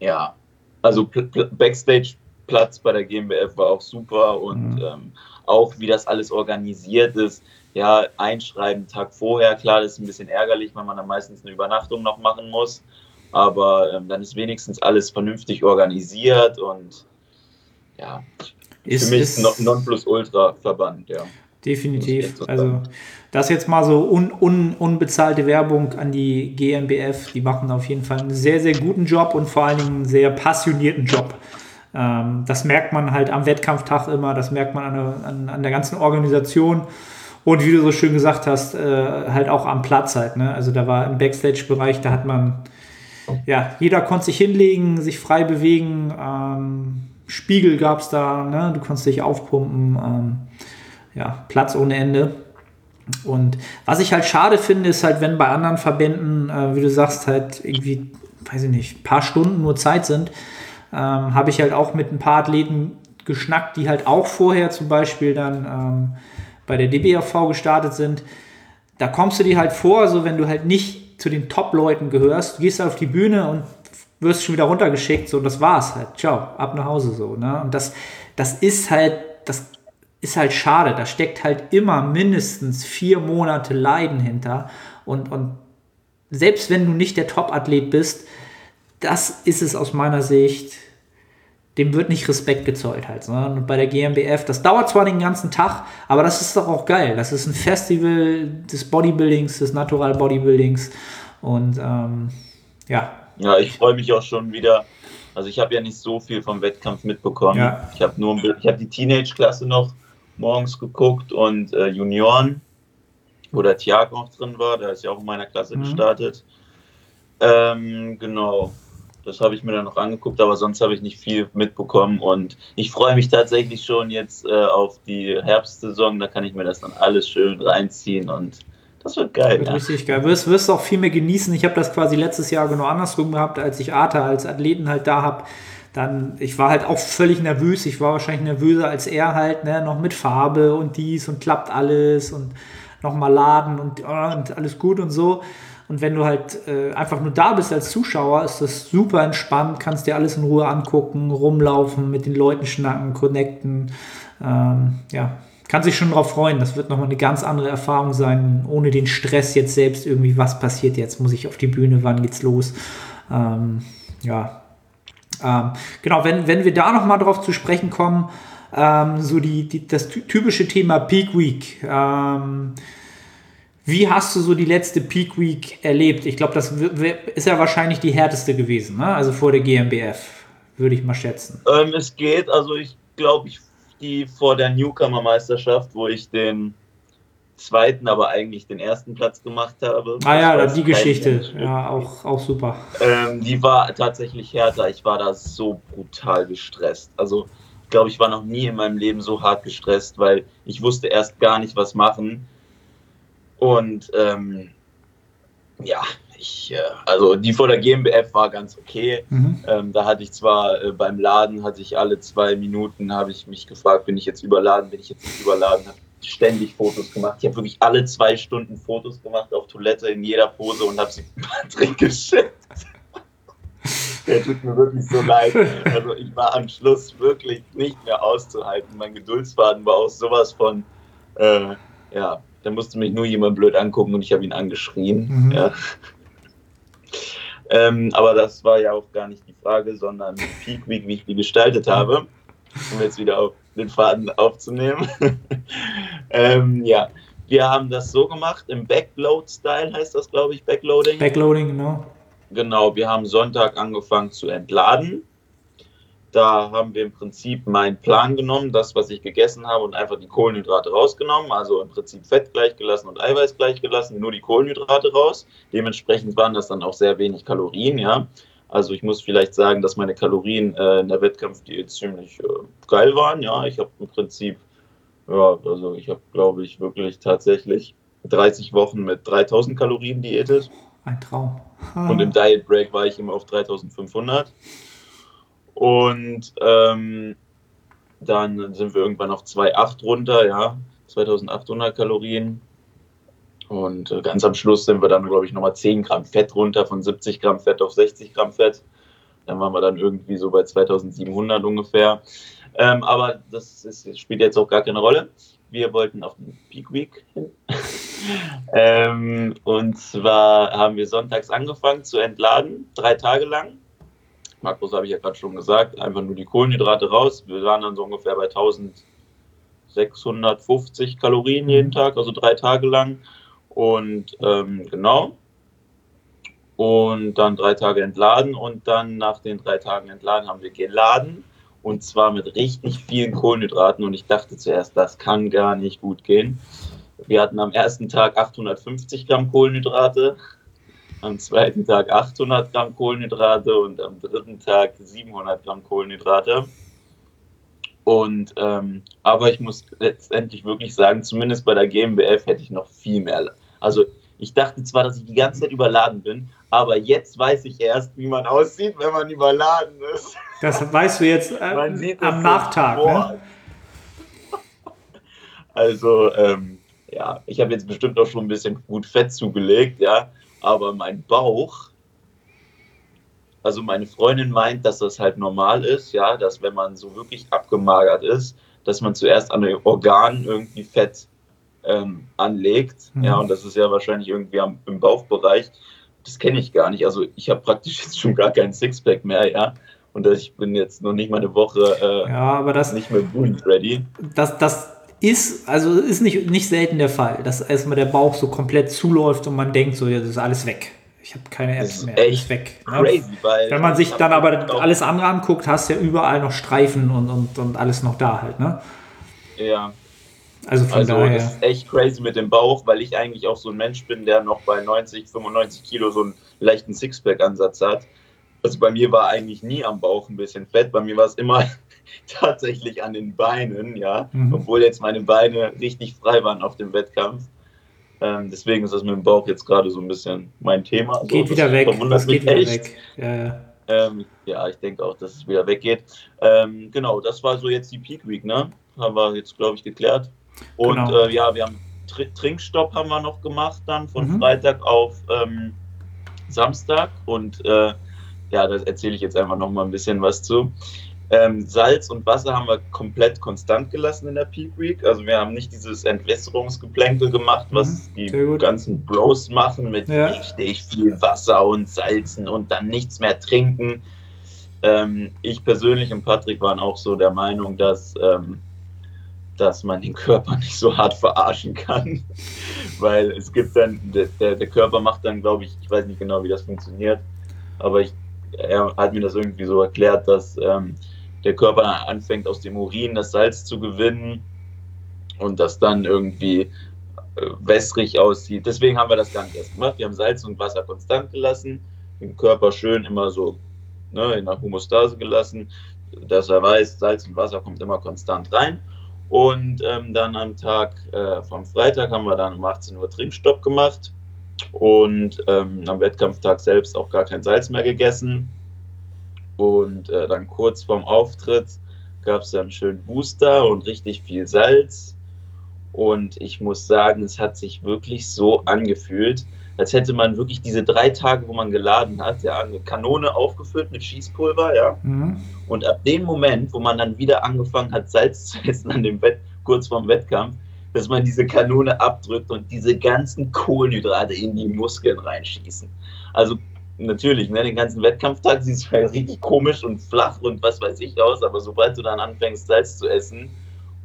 ja, also Backstage-Platz bei der GmbF war auch super und mhm. ähm, auch wie das alles organisiert ist. Ja, einschreiben Tag vorher, klar, das ist ein bisschen ärgerlich, weil man dann meistens eine Übernachtung noch machen muss. Aber ähm, dann ist wenigstens alles vernünftig organisiert und ja, ist, für mich ist ein Nonplusultra-Verband, ja. Definitiv. Also das jetzt mal so un, un, unbezahlte Werbung an die GmbF. Die machen auf jeden Fall einen sehr, sehr guten Job und vor allen Dingen einen sehr passionierten Job. Ähm, das merkt man halt am Wettkampftag immer, das merkt man an der, an, an der ganzen Organisation. Und wie du so schön gesagt hast, äh, halt auch am Platz halt. Ne? Also da war im Backstage-Bereich, da hat man, ja, jeder konnte sich hinlegen, sich frei bewegen. Ähm, Spiegel gab es da, ne? du konntest dich aufpumpen, ähm, ja, Platz ohne Ende. Und was ich halt schade finde, ist halt, wenn bei anderen Verbänden, äh, wie du sagst, halt irgendwie, weiß ich nicht, ein paar Stunden nur Zeit sind, ähm, habe ich halt auch mit ein paar Athleten geschnackt, die halt auch vorher zum Beispiel dann ähm, bei der DBAV gestartet sind. Da kommst du dir halt vor, so wenn du halt nicht zu den Top-Leuten gehörst, gehst halt auf die Bühne und wirst schon wieder runtergeschickt, so das war's halt. Ciao, ab nach Hause so. Ne? Und das, das ist halt, das ist halt schade. Da steckt halt immer mindestens vier Monate Leiden hinter. Und, und selbst wenn du nicht der Top-Athlet bist, das ist es aus meiner Sicht, dem wird nicht Respekt gezollt halt. Ne? Und bei der GmbF, das dauert zwar den ganzen Tag, aber das ist doch auch geil. Das ist ein Festival des Bodybuildings, des Natural Bodybuildings. Und ähm, ja. Ja, ich freue mich auch schon wieder. Also ich habe ja nicht so viel vom Wettkampf mitbekommen. Ja. Ich habe nur ich habe die Teenage-Klasse noch morgens geguckt und äh, Junioren, wo der Tiago auch drin war, der ist ja auch in meiner Klasse mhm. gestartet. Ähm, genau, das habe ich mir dann noch angeguckt, aber sonst habe ich nicht viel mitbekommen und ich freue mich tatsächlich schon jetzt äh, auf die Herbstsaison, da kann ich mir das dann alles schön reinziehen und das wird geil. Das wird ja. Richtig geil. Wirst, wirst auch viel mehr genießen. Ich habe das quasi letztes Jahr genau andersrum gehabt, als ich Arta als Athleten halt da habe dann, ich war halt auch völlig nervös. Ich war wahrscheinlich nervöser als er halt, ne? noch mit Farbe und dies und klappt alles und nochmal laden und, oh, und alles gut und so. Und wenn du halt äh, einfach nur da bist als Zuschauer, ist das super entspannt, kannst dir alles in Ruhe angucken, rumlaufen, mit den Leuten schnacken, connecten. Ähm, ja, kannst dich schon darauf freuen. Das wird nochmal eine ganz andere Erfahrung sein, ohne den Stress jetzt selbst irgendwie, was passiert jetzt, muss ich auf die Bühne, wann geht's los. Ähm, ja, ähm, genau, wenn, wenn wir da nochmal drauf zu sprechen kommen, ähm, so die, die, das typische Thema Peak Week. Ähm, wie hast du so die letzte Peak Week erlebt? Ich glaube, das ist ja wahrscheinlich die härteste gewesen, ne? also vor der GmbF, würde ich mal schätzen. Ähm, es geht, also ich glaube, ich die vor der Newcomer-Meisterschaft, wo ich den zweiten, aber eigentlich den ersten Platz gemacht habe. Ah ja, die Geschichte, ja, auch, auch super. Ähm, die war tatsächlich härter. Ich war da so brutal gestresst. Also, ich glaube, ich war noch nie in meinem Leben so hart gestresst, weil ich wusste erst gar nicht, was machen. Und ähm, ja, ich, äh, also die vor der GmbF war ganz okay. Mhm. Ähm, da hatte ich zwar äh, beim Laden, hatte ich alle zwei Minuten, habe ich mich gefragt, bin ich jetzt überladen, bin ich jetzt nicht überladen, habe ständig Fotos gemacht. Ich habe wirklich alle zwei Stunden Fotos gemacht auf Toilette in jeder Pose und habe sie Patrick geschickt. Der tut mir wirklich so leid. Also ich war am Schluss wirklich nicht mehr auszuhalten. Mein Geduldsfaden war auch sowas von, äh, ja, da musste mich nur jemand blöd angucken und ich habe ihn angeschrien. Mhm. Ja. Ähm, aber das war ja auch gar nicht die Frage, sondern Peak Week, wie ich die gestaltet habe. Um jetzt wieder auf den Faden aufzunehmen. ähm, ja, wir haben das so gemacht, im Backload-Style heißt das, glaube ich, Backloading. Backloading, genau. Genau, wir haben Sonntag angefangen zu entladen. Da haben wir im Prinzip meinen Plan genommen, das, was ich gegessen habe, und einfach die Kohlenhydrate rausgenommen. Also im Prinzip Fett gleich gelassen und Eiweiß gleich gelassen, nur die Kohlenhydrate raus. Dementsprechend waren das dann auch sehr wenig Kalorien, ja. Also ich muss vielleicht sagen, dass meine Kalorien äh, in der Wettkampfdiät ziemlich äh, geil waren. Ja, ich habe im Prinzip, ja, also ich habe, glaube ich, wirklich tatsächlich 30 Wochen mit 3000 Kalorien diätet. Ein Traum. Und im Diet Break war ich immer auf 3500. Und ähm, dann sind wir irgendwann auf 2,8 runter, ja, 2800 Kalorien. Und äh, ganz am Schluss sind wir dann, glaube ich, nochmal 10 Gramm Fett runter, von 70 Gramm Fett auf 60 Gramm Fett. Dann waren wir dann irgendwie so bei 2700 ungefähr. Ähm, aber das, ist, spielt jetzt auch gar keine Rolle. Wir wollten auf den Peak Week hin. ähm, und zwar haben wir sonntags angefangen zu entladen, drei Tage lang. Markus habe ich ja gerade schon gesagt, einfach nur die Kohlenhydrate raus. Wir waren dann so ungefähr bei 1650 Kalorien jeden Tag, also drei Tage lang. Und ähm, genau. Und dann drei Tage entladen und dann nach den drei Tagen entladen haben wir geladen und zwar mit richtig vielen Kohlenhydraten und ich dachte zuerst, das kann gar nicht gut gehen. Wir hatten am ersten Tag 850 Gramm Kohlenhydrate, am zweiten Tag 800 Gramm Kohlenhydrate und am dritten Tag 700 Gramm Kohlenhydrate. Und ähm, aber ich muss letztendlich wirklich sagen, zumindest bei der GmbF hätte ich noch viel mehr. Also ich dachte zwar, dass ich die ganze Zeit überladen bin, aber jetzt weiß ich erst, wie man aussieht, wenn man überladen ist. Das weißt du jetzt äh, am Nachtag. Ne? Also ähm, ja, ich habe jetzt bestimmt auch schon ein bisschen gut Fett zugelegt, ja, aber mein Bauch, also meine Freundin meint, dass das halt normal ist, ja, dass wenn man so wirklich abgemagert ist, dass man zuerst an den Organen irgendwie Fett ähm, anlegt, mhm. ja, und das ist ja wahrscheinlich irgendwie am, im Bauchbereich. Das kenne ich gar nicht. Also ich habe praktisch jetzt schon gar kein Sixpack mehr, ja. Und ich bin jetzt noch nicht mal eine Woche äh, ja, das, nicht mehr gut ready. Das, das ist, also ist nicht, nicht selten der Fall, dass erstmal der Bauch so komplett zuläuft und man denkt so, ja, das ist alles weg. Ich habe keine Apps mehr. Echt weg. Ne? Crazy, weil Wenn man sich dann aber alles andere anguckt, hast du ja überall noch Streifen und, und, und alles noch da halt, ne? Ja. Also von also daher. Das ist echt crazy mit dem Bauch, weil ich eigentlich auch so ein Mensch bin, der noch bei 90, 95 Kilo so einen leichten Sixpack-Ansatz hat. Also bei mir war eigentlich nie am Bauch ein bisschen Fett, bei mir war es immer tatsächlich an den Beinen, ja, mhm. obwohl jetzt meine Beine richtig frei waren auf dem Wettkampf. Ähm, deswegen ist das mit dem Bauch jetzt gerade so ein bisschen mein Thema. Also, geht wieder weg. Das geht wieder echt. weg. Ja, ja. Ähm, ja, ich denke auch, dass es wieder weggeht. Ähm, genau, das war so jetzt die Peak Week, ne? Haben wir jetzt, glaube ich, geklärt. Und genau. äh, ja, wir haben Tr Trinkstopp haben wir noch gemacht dann von mhm. Freitag auf ähm, Samstag. Und äh, ja, da erzähle ich jetzt einfach noch mal ein bisschen was zu. Ähm, Salz und Wasser haben wir komplett konstant gelassen in der Peak Week. Also wir haben nicht dieses Entwässerungsgeplänkel gemacht, was mhm, die ganzen Bros machen mit ja. richtig viel Wasser und Salzen und dann nichts mehr trinken. Ähm, ich persönlich und Patrick waren auch so der Meinung, dass, ähm, dass man den Körper nicht so hart verarschen kann. Weil es gibt dann, der, der Körper macht dann, glaube ich, ich weiß nicht genau, wie das funktioniert, aber ich, er hat mir das irgendwie so erklärt, dass ähm, der Körper anfängt aus dem Urin das Salz zu gewinnen und das dann irgendwie äh, wässrig aussieht. Deswegen haben wir das gar nicht erst gemacht. Wir haben Salz und Wasser konstant gelassen, den Körper schön immer so ne, in der Homostase gelassen, dass er weiß, Salz und Wasser kommt immer konstant rein. Und ähm, dann am Tag äh, vom Freitag haben wir dann um 18 Uhr Trinkstopp gemacht und ähm, am Wettkampftag selbst auch gar kein Salz mehr gegessen. Und äh, dann kurz vorm Auftritt gab es dann einen schönen Booster und richtig viel Salz. Und ich muss sagen, es hat sich wirklich so angefühlt, als hätte man wirklich diese drei Tage, wo man geladen hat, ja, eine Kanone aufgefüllt mit Schießpulver, ja. Mhm. Und ab dem Moment, wo man dann wieder angefangen hat, Salz zu essen an dem Bett, kurz vorm Wettkampf, dass man diese Kanone abdrückt und diese ganzen Kohlenhydrate in die Muskeln reinschießen. Also natürlich, ne, den ganzen Wettkampftag sieht es halt richtig komisch und flach und was weiß ich aus, aber sobald du dann anfängst, Salz zu essen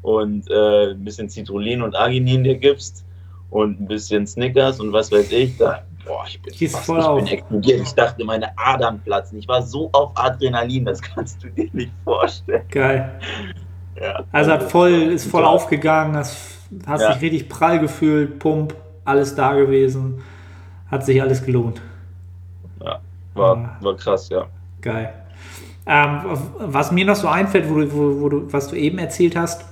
und äh, ein bisschen Citrullin und Arginin dir gibst und ein bisschen Snickers und was weiß ich, da, boah, ich bin, fast, voll ich bin explodiert. Ich dachte, meine Adern platzen. Ich war so auf Adrenalin, das kannst du dir nicht vorstellen. Geil. Ja, also hat voll, ist voll aufgegangen, hast, hast ja. dich richtig prall gefühlt, Pump, alles da gewesen. Hat sich alles gelohnt. War, ah. war krass, ja. Geil. Ähm, was mir noch so einfällt, wo, wo, wo du, was du eben erzählt hast,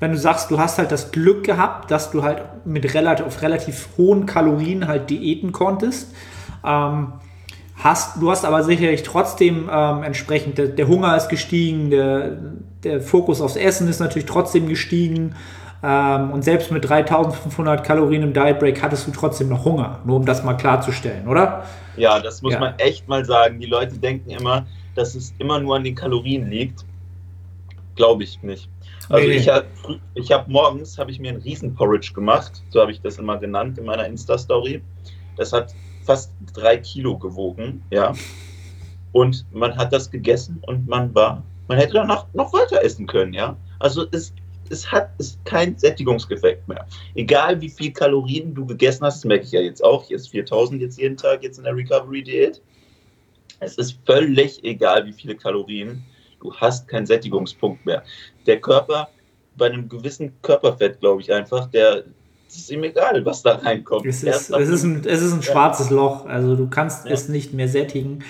wenn du sagst, du hast halt das Glück gehabt, dass du halt mit relativ, auf relativ hohen Kalorien halt diäten konntest. Ähm, hast, du hast aber sicherlich trotzdem ähm, entsprechend, der, der, Hunger ist gestiegen, der, der Fokus aufs Essen ist natürlich trotzdem gestiegen. Ähm, und selbst mit 3500 Kalorien im Diet Break hattest du trotzdem noch Hunger, nur um das mal klarzustellen, oder? Ja, das muss ja. man echt mal sagen. Die Leute denken immer, dass es immer nur an den Kalorien liegt. Glaube ich nicht. Also nee, ich habe ich hab morgens habe ich mir ein Riesenporridge gemacht, so habe ich das immer genannt in meiner Insta-Story. Das hat fast drei Kilo gewogen, ja. Und man hat das gegessen und man war, man hätte danach noch weiter essen können, ja. Also es es hat ist kein Sättigungseffekt mehr. Egal wie viel Kalorien du gegessen hast, das merke ich ja jetzt auch. Hier ist 4000 jetzt jeden Tag jetzt in der Recovery-Diät. Es ist völlig egal, wie viele Kalorien. Du hast keinen Sättigungspunkt mehr. Der Körper, bei einem gewissen Körperfett, glaube ich einfach, der es ist ihm egal, was da reinkommt. Es ist, es ist, ein, es ist ein schwarzes Loch. Also du kannst ja. es nicht mehr sättigen.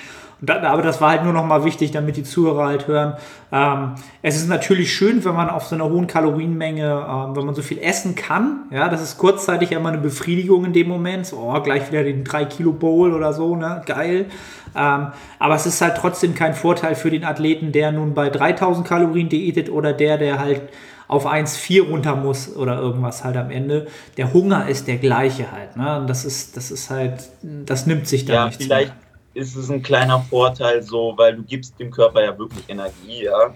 Aber das war halt nur noch mal wichtig, damit die Zuhörer halt hören. Ähm, es ist natürlich schön, wenn man auf so einer hohen Kalorienmenge, ähm, wenn man so viel essen kann. Ja, das ist kurzzeitig immer eine Befriedigung in dem Moment. So, oh, gleich wieder den 3 Kilo Bowl oder so, ne? Geil. Ähm, aber es ist halt trotzdem kein Vorteil für den Athleten, der nun bei 3000 Kalorien diätet oder der, der halt auf 1,4 runter muss oder irgendwas halt am Ende. Der Hunger ist der gleiche halt. Ne? Und das ist, das ist halt, das nimmt sich da Ja, nichts vielleicht mehr. Ist es ein kleiner Vorteil so, weil du gibst dem Körper ja wirklich Energie, ja.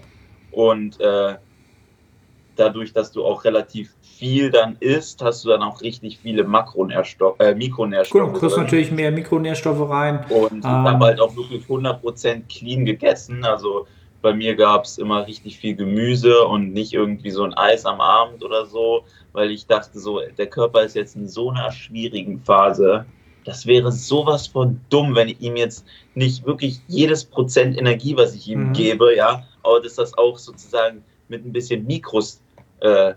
Und äh, dadurch, dass du auch relativ viel dann isst, hast du dann auch richtig viele Makronährstoffe, äh, Mikronährstoffe. Cool, du kriegst natürlich mehr Mikronährstoffe rein. Und ich Ähm. habe halt auch wirklich 100% clean gegessen. Also bei mir gab es immer richtig viel Gemüse und nicht irgendwie so ein Eis am Abend oder so, weil ich dachte so, der Körper ist jetzt in so einer schwierigen Phase. Das wäre sowas von dumm, wenn ich ihm jetzt nicht wirklich jedes Prozent Energie, was ich ihm Mhm. gebe, ja, aber dass das auch sozusagen mit ein bisschen Mikros äh,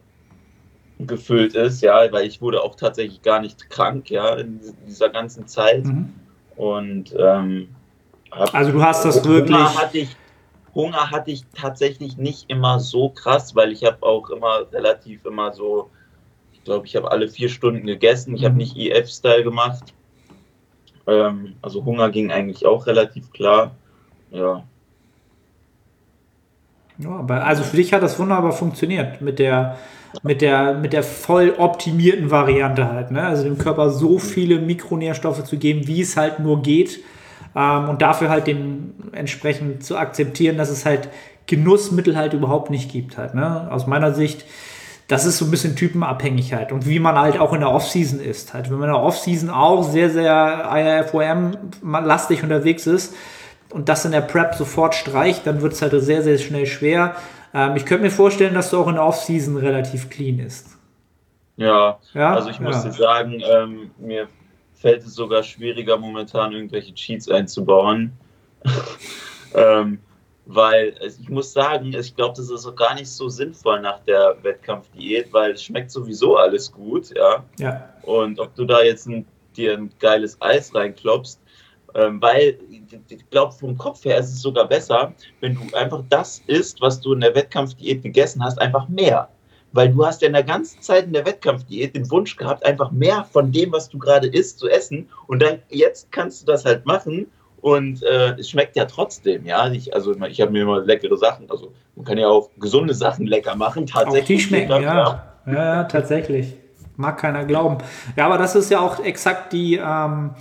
gefüllt ist, ja, weil ich wurde auch tatsächlich gar nicht krank, ja, in dieser ganzen Zeit. Mhm. Und ähm, Also du hast das Hunger wirklich. hatte ich Hunger hatte ich tatsächlich nicht immer so krass, weil ich habe auch immer relativ immer so, ich glaube, ich habe alle vier Stunden gegessen. Ich habe Mhm. nicht EF-Style gemacht. Ähm, also Hunger ging eigentlich auch relativ klar. Ja, Ja, aber also für dich hat das wunderbar funktioniert mit der, mit der, mit der voll optimierten Variante halt. Ne? Also dem Körper so viele Mikronährstoffe zu geben, wie es halt nur geht. Ähm, und dafür halt den entsprechend zu akzeptieren, dass es halt Genussmittel halt überhaupt nicht gibt halt. Ne? Aus meiner Sicht, das ist so ein bisschen Typenabhängigkeit und wie man halt auch in der Offseason ist. Halt, wenn man in der Offseason auch sehr, sehr IRFOM-lastig unterwegs ist, und das in der Prep sofort streicht, dann wird es halt sehr, sehr schnell schwer. Ähm, ich könnte mir vorstellen, dass du auch in der Offseason relativ clean ist. ja. Ja, Also ich muss ja. dir sagen, ähm, mir fällt es sogar schwieriger, momentan irgendwelche Cheats einzubauen. ähm, weil es- ich muss sagen, ich glaube, das ist auch gar nicht so sinnvoll nach der Wettkampfdiät, weil es schmeckt sowieso alles gut, ja. Ja, Und ob du da jetzt ein, dir ein geiles Eis reinklopfst, ähm, weil ich glaube, vom Kopf her ist es sogar besser, wenn du einfach das isst, was du in der Wettkampfdiät gegessen hast, einfach mehr. Weil du hast ja in der ganzen Zeit in der Wettkampfdiät den Wunsch gehabt, einfach mehr von dem, was du gerade isst, zu essen. Und dann jetzt kannst du das halt machen und äh, es schmeckt ja trotzdem, ja. Ich, also ich habe mir immer leckere Sachen, also man kann ja auch gesunde Sachen lecker machen, auch tatsächlich. die schmecken, ja. ja. Ja, tatsächlich. Mag keiner glauben. Ja, aber das ist ja auch exakt die, ähm,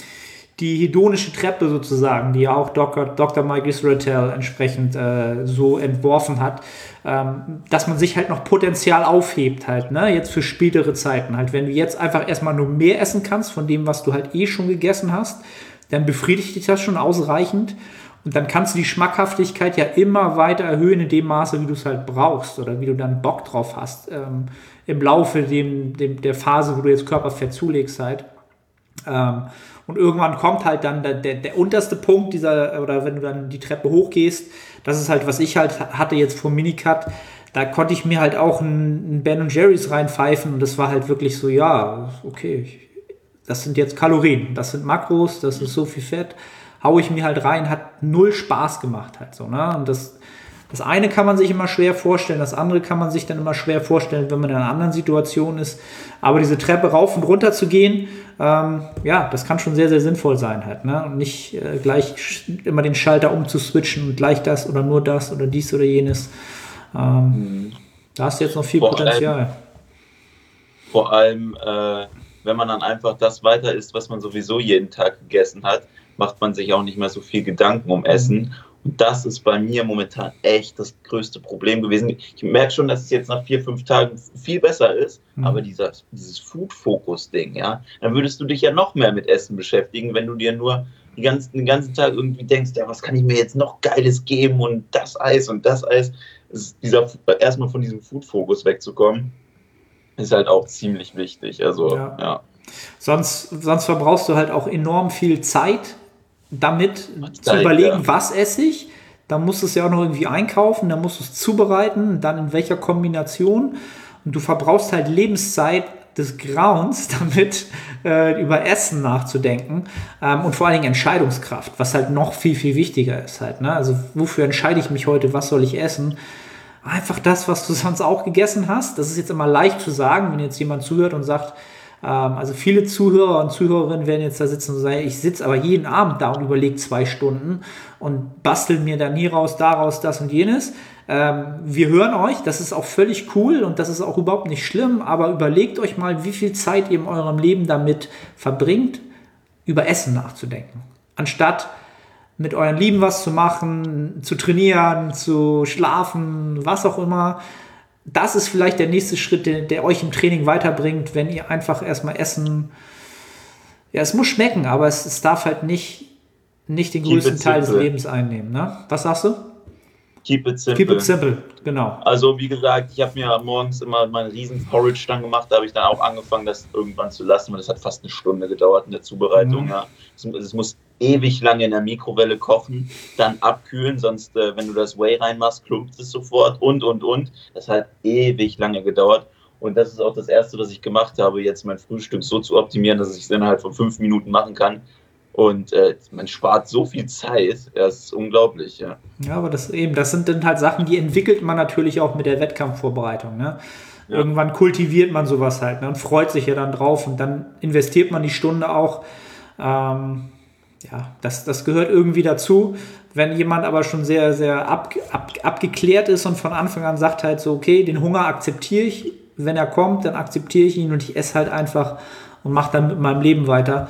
die hedonische Treppe sozusagen, die auch Dr. Dr. Mike Israel entsprechend äh, so entworfen hat, ähm, dass man sich halt noch Potenzial aufhebt halt, ne, jetzt für spätere Zeiten halt. Wenn du jetzt einfach erstmal nur mehr essen kannst von dem, was du halt eh schon gegessen hast, dann befriedigt dich das schon ausreichend und dann kannst du die Schmackhaftigkeit ja immer weiter erhöhen in dem Maße, wie du es halt brauchst oder wie du dann Bock drauf hast ähm, im Laufe dem, dem, der Phase, wo du jetzt Körperfett zulegst halt. Ähm, und irgendwann kommt halt dann der, der, der unterste Punkt dieser, oder wenn du dann die Treppe hochgehst, das ist halt, was ich halt hatte jetzt vom Minicut, da konnte ich mir halt auch einen Ben Jerry's reinpfeifen und das war halt wirklich so, ja, okay, ich, das sind jetzt Kalorien, das sind Makros, das ist so viel Fett, hau ich mir halt rein, hat null Spaß gemacht halt so, ne? Und das, das eine kann man sich immer schwer vorstellen, das andere kann man sich dann immer schwer vorstellen, wenn man in einer anderen Situation ist. Aber diese Treppe rauf und runter zu gehen, ähm, ja, das kann schon sehr, sehr sinnvoll sein halt. Ne? Und nicht äh, gleich immer den Schalter umzuswitchen und gleich das oder nur das oder dies oder jenes. Ähm, Da hast du jetzt noch viel Vor Potenzial. Vor allem, äh, wenn man dann einfach das weiter isst, was man sowieso jeden Tag gegessen hat, macht man sich auch nicht mehr so viel Gedanken um Essen. Und das ist bei mir momentan echt das größte Problem gewesen. Ich merke schon, dass es jetzt nach vier, fünf Tagen viel besser ist, Mhm. aber dieser, dieses Food-Focus-Ding, ja, dann würdest du dich ja noch mehr mit Essen beschäftigen, wenn du dir nur die ganzen, den ganzen Tag irgendwie denkst, ja, was kann ich mir jetzt noch Geiles geben und das Eis und das Eis. Es ist dieser, erstmal von diesem Food-Fokus wegzukommen, ist halt auch ziemlich wichtig. Also, Ja. ja. Sonst, sonst verbrauchst du halt auch enorm viel Zeit damit zu Zeit, überlegen, ja. was esse ich. Dann musst du es ja auch noch irgendwie einkaufen, dann musst du es zubereiten, dann in welcher Kombination. Und du verbrauchst halt Lebenszeit, des Grauens damit, äh, über Essen nachzudenken ähm, und vor allen Dingen Entscheidungskraft, was halt noch viel, viel wichtiger ist halt. Ne? Also wofür entscheide ich mich heute, was soll ich essen? Einfach das, was du sonst auch gegessen hast. Das ist jetzt immer leicht zu sagen, wenn jetzt jemand zuhört und sagt, ähm, also viele Zuhörer und Zuhörerinnen werden jetzt da sitzen und sagen, ich sitze aber jeden Abend da und überlege zwei Stunden und bastel mir dann hier raus, daraus, das und jenes. Ähm, wir hören euch, das ist auch völlig cool und das ist auch überhaupt nicht schlimm, aber überlegt euch mal, wie viel Zeit ihr in eurem Leben damit verbringt, über Essen nachzudenken. Anstatt mit euren Lieben was zu machen, zu trainieren, zu schlafen, was auch immer. Das ist vielleicht der nächste Schritt, der, der euch im Training weiterbringt, wenn ihr einfach erstmal Essen. Ja, es muss schmecken, aber es, es darf halt nicht, nicht den größten Teil des Lebens einnehmen. Ne? Was sagst du? Keep it simple. Keep it simple, genau. Also wie gesagt, ich habe mir morgens immer meinen riesen Porridge dann gemacht, da habe ich dann auch angefangen, das irgendwann zu lassen, weil das hat fast eine Stunde gedauert in der Zubereitung. Mhm. Ja. Es, es, muss ewig lange in der Mikrowelle kochen, dann abkühlen, sonst äh, wenn du das Whey reinmachst, klumpt es sofort und und und. Das hat ewig lange gedauert. Und das ist auch das Erste, was ich gemacht habe, jetzt mein Frühstück so zu optimieren, dass ich es innerhalb von fünf Minuten machen kann. Und äh, man spart so viel Zeit, das ist unglaublich, ja. Ja, aber das eben, das sind dann halt Sachen, die entwickelt man natürlich auch mit der Wettkampfvorbereitung. Ne? Ja. Irgendwann kultiviert man sowas halt ne? und freut sich ja dann drauf und dann investiert man die Stunde auch. Ähm, ja, das, das gehört irgendwie dazu. Wenn jemand aber schon sehr, sehr ab, ab, abgeklärt ist und von Anfang an sagt halt so, okay, den Hunger akzeptiere ich, wenn er kommt, dann akzeptiere ich ihn und ich esse halt einfach und mache dann mit meinem Leben weiter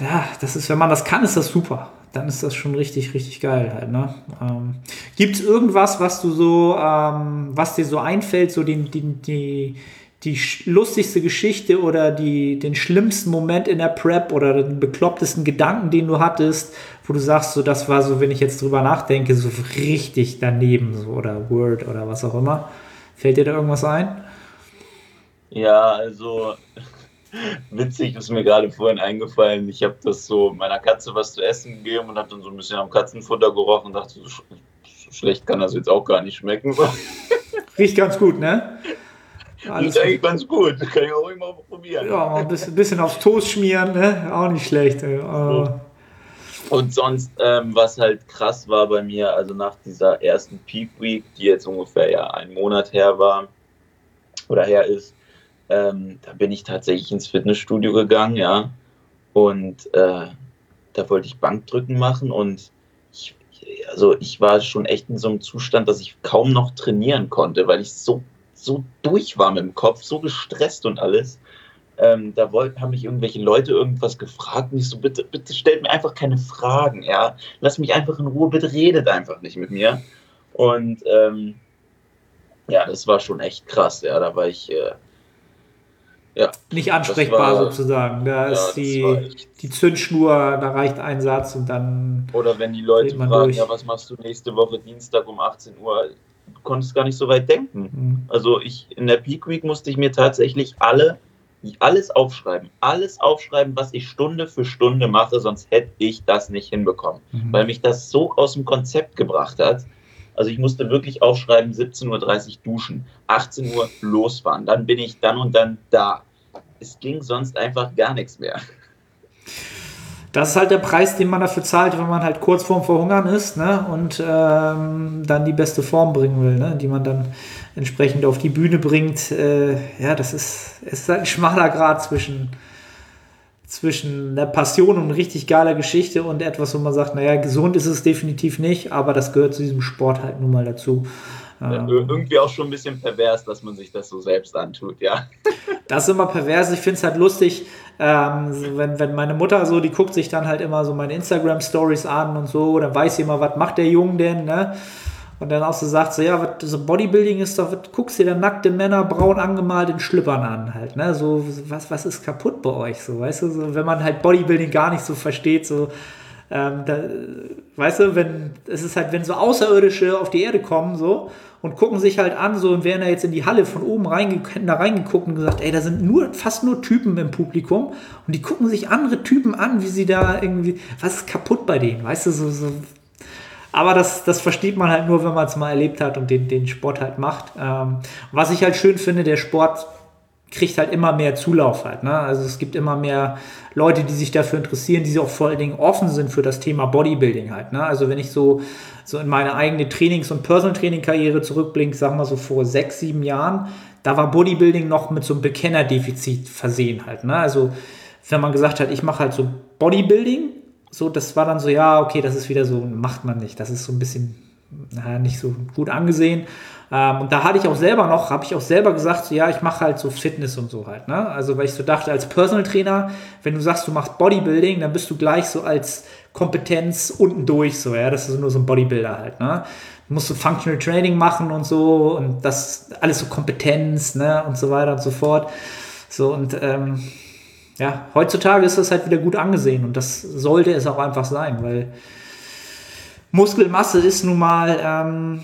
ja, das ist, wenn man das kann, ist das super. Dann ist das schon richtig, richtig geil halt, ne? Ähm, Gibt es irgendwas, was du so, ähm, was dir so einfällt, so die, die, die, die lustigste Geschichte oder die, den schlimmsten Moment in der Prep oder den beklopptesten Gedanken, den du hattest, wo du sagst, so das war so, wenn ich jetzt drüber nachdenke, so richtig daneben, so oder Word oder was auch immer. Fällt dir da irgendwas ein? Ja, also Witzig ist mir gerade vorhin eingefallen, ich habe das so meiner Katze was zu essen gegeben und habe dann so ein bisschen am Katzenfutter gerochen und dachte, so, so schlecht kann das jetzt auch gar nicht schmecken. Riecht ganz gut, ne? Alles Riecht eigentlich ganz gut, kann ich auch immer probieren. Ja, ein bisschen, bisschen aufs Toast schmieren, ne? Auch nicht schlecht. Uh. Und sonst, ähm, was halt krass war bei mir, also nach dieser ersten Peak Week, die jetzt ungefähr ja einen Monat her war oder her ist, ähm, da bin ich tatsächlich ins Fitnessstudio gegangen, ja. Und äh, da wollte ich Bankdrücken machen und ich, also ich war schon echt in so einem Zustand, dass ich kaum noch trainieren konnte, weil ich so, so durch war mit dem Kopf, so gestresst und alles. Ähm, da wollt, haben mich irgendwelche Leute irgendwas gefragt und ich so, bitte, bitte stellt mir einfach keine Fragen, ja. Lass mich einfach in Ruhe, bitte redet einfach nicht mit mir. Und ähm, ja, das war schon echt krass, ja. Da war ich äh, ja, nicht ansprechbar war, sozusagen. Da ja, ist die, die Zündschnur, da reicht ein Satz und dann. Oder wenn die Leute fragen, durch. ja, was machst du nächste Woche Dienstag um 18 Uhr? Du konntest gar nicht so weit denken. Mhm. Also ich in der Peak Week musste ich mir tatsächlich alle alles aufschreiben, alles aufschreiben, was ich Stunde für Stunde mache, sonst hätte ich das nicht hinbekommen, mhm. weil mich das so aus dem Konzept gebracht hat. Also ich musste wirklich aufschreiben, 17.30 Uhr duschen, 18 Uhr losfahren, dann bin ich dann und dann da es ging sonst einfach gar nichts mehr. Das ist halt der Preis, den man dafür zahlt, wenn man halt kurz vorm Verhungern ist ne? und ähm, dann die beste Form bringen will, ne? die man dann entsprechend auf die Bühne bringt. Äh, ja, das ist, es ist halt ein schmaler Grad zwischen, zwischen der Passion und richtig geiler Geschichte und etwas, wo man sagt, naja, gesund ist es definitiv nicht, aber das gehört zu diesem Sport halt nun mal dazu. Ja, irgendwie auch schon ein bisschen pervers, dass man sich das so selbst antut, ja. Das ist immer pervers. Ich finde es halt lustig, ähm, wenn, wenn meine Mutter so, die guckt sich dann halt immer so meine Instagram-Stories an und so, dann weiß sie immer, was macht der Junge denn, ne? Und dann auch so sagt so, ja, was, so Bodybuilding ist doch, was guckst du dir nackte Männer braun angemalt in Schlüppern an halt, ne? So, was, was ist kaputt bei euch, so, weißt du, so, wenn man halt Bodybuilding gar nicht so versteht, so, ähm, da, weißt du, wenn, es ist halt, wenn so Außerirdische auf die Erde kommen, so, und gucken sich halt an, so, und wären da jetzt in die Halle von oben reinge da reingeguckt und gesagt, ey, da sind nur, fast nur Typen im Publikum, und die gucken sich andere Typen an, wie sie da irgendwie, was ist kaputt bei denen, weißt du, so, so. Aber das, das versteht man halt nur, wenn man es mal erlebt hat und den, den Sport halt macht. Ähm, was ich halt schön finde, der Sport kriegt halt immer mehr Zulauf halt. Ne? Also es gibt immer mehr Leute, die sich dafür interessieren, die auch vor allen Dingen offen sind für das Thema Bodybuilding halt. Ne? Also wenn ich so, so in meine eigene Trainings- und Personal-Training-Karriere zurückblinke, sag mal so vor sechs, sieben Jahren, da war Bodybuilding noch mit so einem Bekennerdefizit versehen halt. Ne? Also wenn man gesagt hat, ich mache halt so Bodybuilding, so das war dann so, ja, okay, das ist wieder so, macht man nicht. Das ist so ein bisschen naja, nicht so gut angesehen. Ähm, und da hatte ich auch selber noch, habe ich auch selber gesagt, so, ja, ich mache halt so Fitness und so halt. Ne? Also weil ich so dachte, als Personal Trainer, wenn du sagst, du machst Bodybuilding, dann bist du gleich so als Kompetenz unten durch, so, ja, das ist nur so ein Bodybuilder halt. Ne? Du musst so Functional Training machen und so und das alles so Kompetenz, ne, und so weiter und so fort. So und ähm, ja, heutzutage ist das halt wieder gut angesehen und das sollte es auch einfach sein, weil Muskelmasse ist nun mal ähm,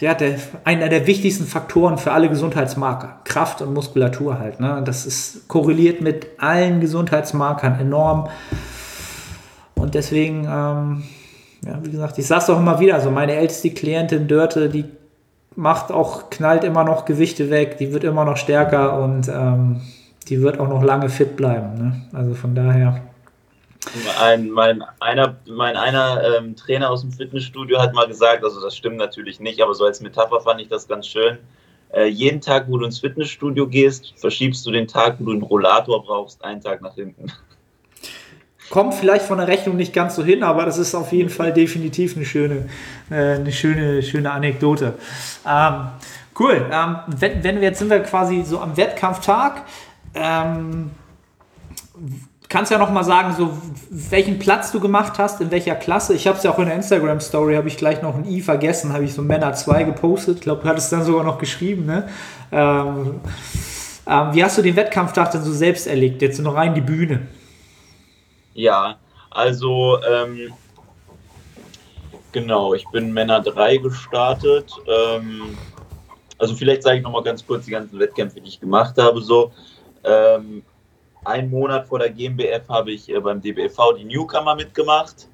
ja, der, einer der wichtigsten Faktoren für alle Gesundheitsmarker. Kraft und Muskulatur halt. Ne? Das ist korreliert mit allen Gesundheitsmarkern enorm. Und deswegen, ähm, ja, wie gesagt, ich sage es auch immer wieder, also meine älteste Klientin Dörte, die macht auch, knallt immer noch Gewichte weg, die wird immer noch stärker und ähm, die wird auch noch lange fit bleiben. Ne? Also von daher. Ein, mein einer, mein einer ähm, Trainer aus dem Fitnessstudio hat mal gesagt, also das stimmt natürlich nicht, aber so als Metapher fand ich das ganz schön. Äh, jeden Tag, wo du ins Fitnessstudio gehst, verschiebst du den Tag, wo du einen Rollator brauchst, einen Tag nach hinten. Kommt vielleicht von der Rechnung nicht ganz so hin, aber das ist auf jeden Fall definitiv eine schöne, äh, eine schöne, schöne Anekdote. Ähm, cool. Ähm, wenn, wenn wir jetzt sind wir quasi so am Wettkampftag. Ähm, kannst ja noch mal sagen, so welchen Platz du gemacht hast, in welcher Klasse. Ich habe es ja auch in der Instagram Story, habe ich gleich noch ein i vergessen, habe ich so Männer 2 gepostet. Ich glaube, du hattest dann sogar noch geschrieben. Ne? Ähm, ähm, wie hast du den Wettkampftag denn so selbst erlegt? Jetzt noch rein die Bühne. Ja, also ähm, genau, ich bin Männer 3 gestartet. Ähm, also vielleicht sage ich noch mal ganz kurz die ganzen Wettkämpfe, die ich gemacht habe. So ähm, einen Monat vor der GmbF habe ich äh, beim DBV die Newcomer mitgemacht.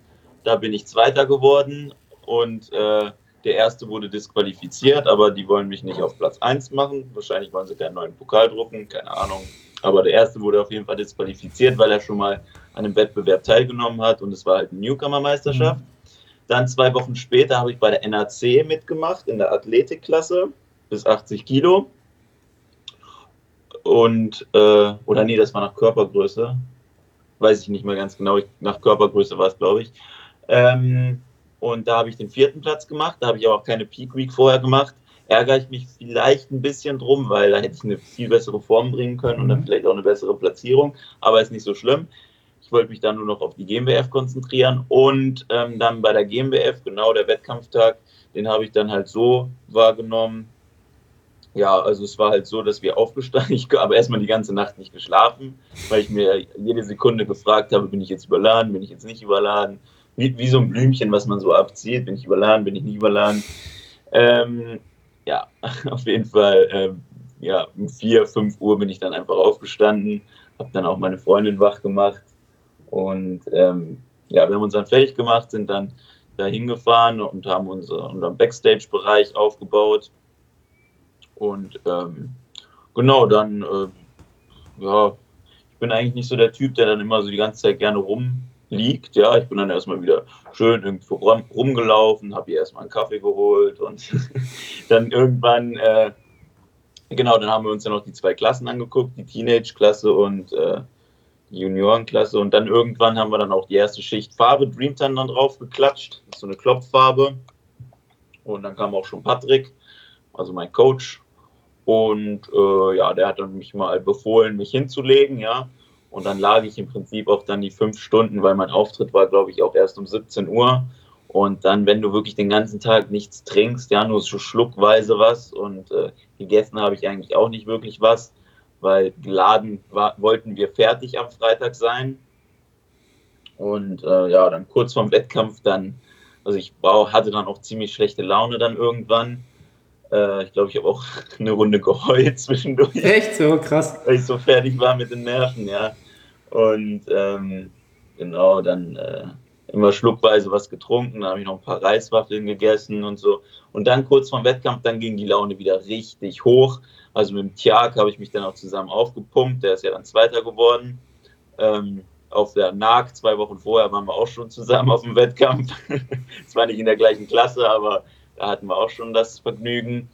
Da bin ich Zweiter geworden und äh, der erste wurde disqualifiziert, aber die wollen mich nicht auf Platz 1 machen. Wahrscheinlich wollen sie keinen neuen Pokal drucken, keine Ahnung. Aber der erste wurde auf jeden Fall disqualifiziert, weil er schon mal an einem Wettbewerb teilgenommen hat und es war halt eine Newcomer-Meisterschaft. Mhm. Dann zwei Wochen später habe ich bei der NAC mitgemacht in der Athletikklasse bis 80 Kilo. Und, äh, oder nee, das war nach Körpergröße. Weiß ich nicht mehr ganz genau. Ich, nach Körpergröße war es, glaube ich. Ähm, und da habe ich den vierten Platz gemacht. Da habe ich aber auch keine Peak Week vorher gemacht. Ärgere ich mich vielleicht ein bisschen drum, weil da hätte ich eine viel bessere Form bringen können und dann mhm. vielleicht auch eine bessere Platzierung. Aber ist nicht so schlimm. Ich wollte mich dann nur noch auf die GmbF konzentrieren. Und ähm, dann bei der GmbF, genau der Wettkampftag, den habe ich dann halt so wahrgenommen, ja, also es war halt so, dass wir aufgestanden, ich habe erstmal die ganze Nacht nicht geschlafen, weil ich mir jede Sekunde gefragt habe, bin ich jetzt überladen, bin ich jetzt nicht überladen, wie, wie so ein Blümchen, was man so abzieht, bin ich überladen, bin ich nicht überladen. Ähm, ja, auf jeden Fall, ähm, ja, um vier, fünf Uhr bin ich dann einfach aufgestanden, habe dann auch meine Freundin wach gemacht und ähm, ja, wir haben uns dann fertig gemacht, sind dann da hingefahren und haben unser, unseren Backstage-Bereich aufgebaut und ähm, genau, dann, äh, ja, ich bin eigentlich nicht so der Typ, der dann immer so die ganze Zeit gerne rumliegt. Ja, ich bin dann erstmal wieder schön irgendwo rum, rumgelaufen, habe hier erstmal einen Kaffee geholt und dann irgendwann, äh, genau, dann haben wir uns dann noch die zwei Klassen angeguckt, die Teenage-Klasse und äh, die Juniorenklasse. Und dann irgendwann haben wir dann auch die erste Schicht Farbe Dreamtime dann drauf geklatscht. So eine Klopffarbe. Und dann kam auch schon Patrick, also mein Coach, und äh, ja, der hat dann mich mal befohlen, mich hinzulegen, ja. Und dann lag ich im Prinzip auch dann die fünf Stunden, weil mein Auftritt war, glaube ich, auch erst um 17 Uhr. Und dann, wenn du wirklich den ganzen Tag nichts trinkst, ja, nur so schluckweise was und äh, gegessen habe ich eigentlich auch nicht wirklich was, weil geladen war, wollten wir fertig am Freitag sein. Und äh, ja, dann kurz vorm Wettkampf dann, also ich hatte dann auch ziemlich schlechte Laune dann irgendwann äh, ich glaube, ich habe auch eine Runde geheult zwischendurch. Echt so, krass. Weil ich so fertig war mit den Nerven, ja. Und ähm, genau, dann, äh, immer schluckweise was getrunken, dann habe ich noch ein paar Reiswaffeln gegessen und so. Und dann kurz vorm Wettkampf, dann ging die Laune wieder richtig hoch. Also mit dem Tjag habe ich mich dann auch zusammen aufgepumpt, der ist ja dann Zweiter geworden. Ähm, auf der NAG, zwei Wochen vorher waren wir auch schon zusammen auf dem Wettkampf. Zwar nicht in der gleichen Klasse, aber da hatten wir auch schon das Vergnügen.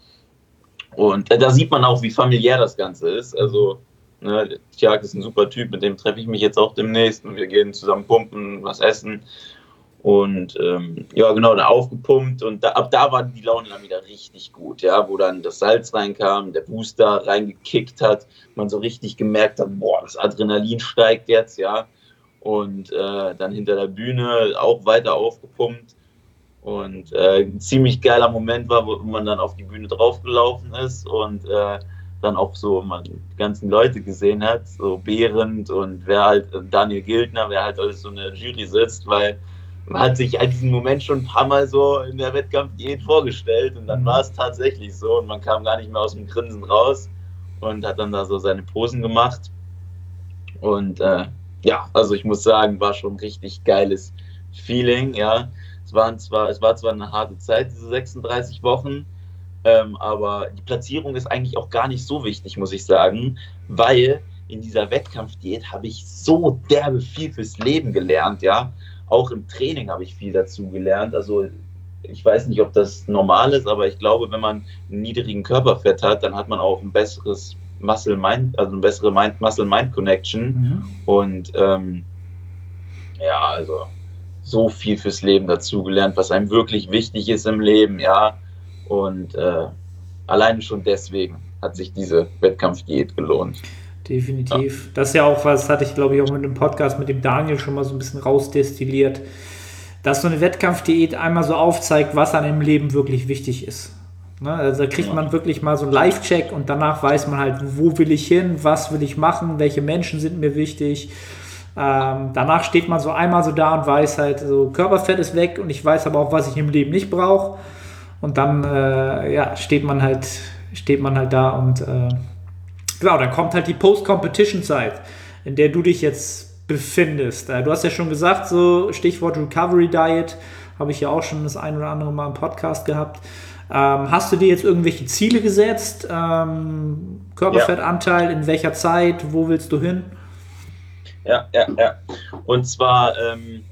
Und äh, da sieht man auch, wie familiär das Ganze ist. Also, ne, Tjag ist ein super Typ, mit dem treffe ich mich jetzt auch demnächst und wir gehen zusammen pumpen, was essen. Und ähm, ja, genau, dann aufgepumpt und da, ab da war die Laune dann wieder richtig gut, ja, wo dann das Salz reinkam, der Booster reingekickt hat, man so richtig gemerkt hat, boah, das Adrenalin steigt jetzt, ja. Und äh, dann hinter der Bühne auch weiter aufgepumpt. Und äh, ein ziemlich geiler Moment war, wo man dann auf die Bühne draufgelaufen ist und äh, dann auch so man die ganzen Leute gesehen hat, so Behrend und wer halt, Daniel Gildner, wer halt alles so in der Jury sitzt, weil man hat sich halt diesen Moment schon ein paar Mal so in der Wettkampfdiät vorgestellt und dann war es tatsächlich so und man kam gar nicht mehr aus dem Grinsen raus und hat dann da so seine Posen gemacht. Und äh, ja, also ich muss sagen, war schon ein richtig geiles Feeling, ja waren zwar, es war zwar eine harte Zeit, diese 36 Wochen, ähm, aber die Platzierung ist eigentlich auch gar nicht so wichtig, muss ich sagen, weil in dieser Wettkampfdiät habe ich so derbe viel fürs Leben gelernt, ja. Auch im Training habe ich viel dazu gelernt. Also ich weiß nicht, ob das normal ist, aber ich glaube, wenn man einen niedrigen Körperfett hat, dann hat man auch ein besseres Muscle-Mind, also eine bessere Muscle-Mind-Connection. Mhm. Und ähm, ja, also so viel fürs Leben dazugelernt, was einem wirklich wichtig ist im Leben, ja. Und äh, alleine schon deswegen hat sich diese Wettkampfdiät gelohnt. Definitiv. Ja. Das ist ja auch was, hatte ich glaube ich auch mit dem Podcast mit dem Daniel schon mal so ein bisschen rausdestilliert, dass so eine Wettkampfdiät einmal so aufzeigt, was an dem Leben wirklich wichtig ist. Ne? Also da kriegt ja. man wirklich mal so einen Live-Check und danach weiß man halt, wo will ich hin, was will ich machen, welche Menschen sind mir wichtig ähm, danach steht man so einmal so da und weiß halt, so Körperfett ist weg und ich weiß aber auch, was ich im Leben nicht brauche. Und dann äh, ja, steht man halt, steht man halt da und äh, genau, dann kommt halt die Post-Competition-Zeit, in der du dich jetzt befindest. Äh, du hast ja schon gesagt, so Stichwort Recovery Diet, habe ich ja auch schon das ein oder andere Mal im Podcast gehabt. Ähm, hast du dir jetzt irgendwelche Ziele gesetzt? Ähm, Körperfettanteil, in welcher Zeit, wo willst du hin? Ja, ja, ja. Und zwar ähm,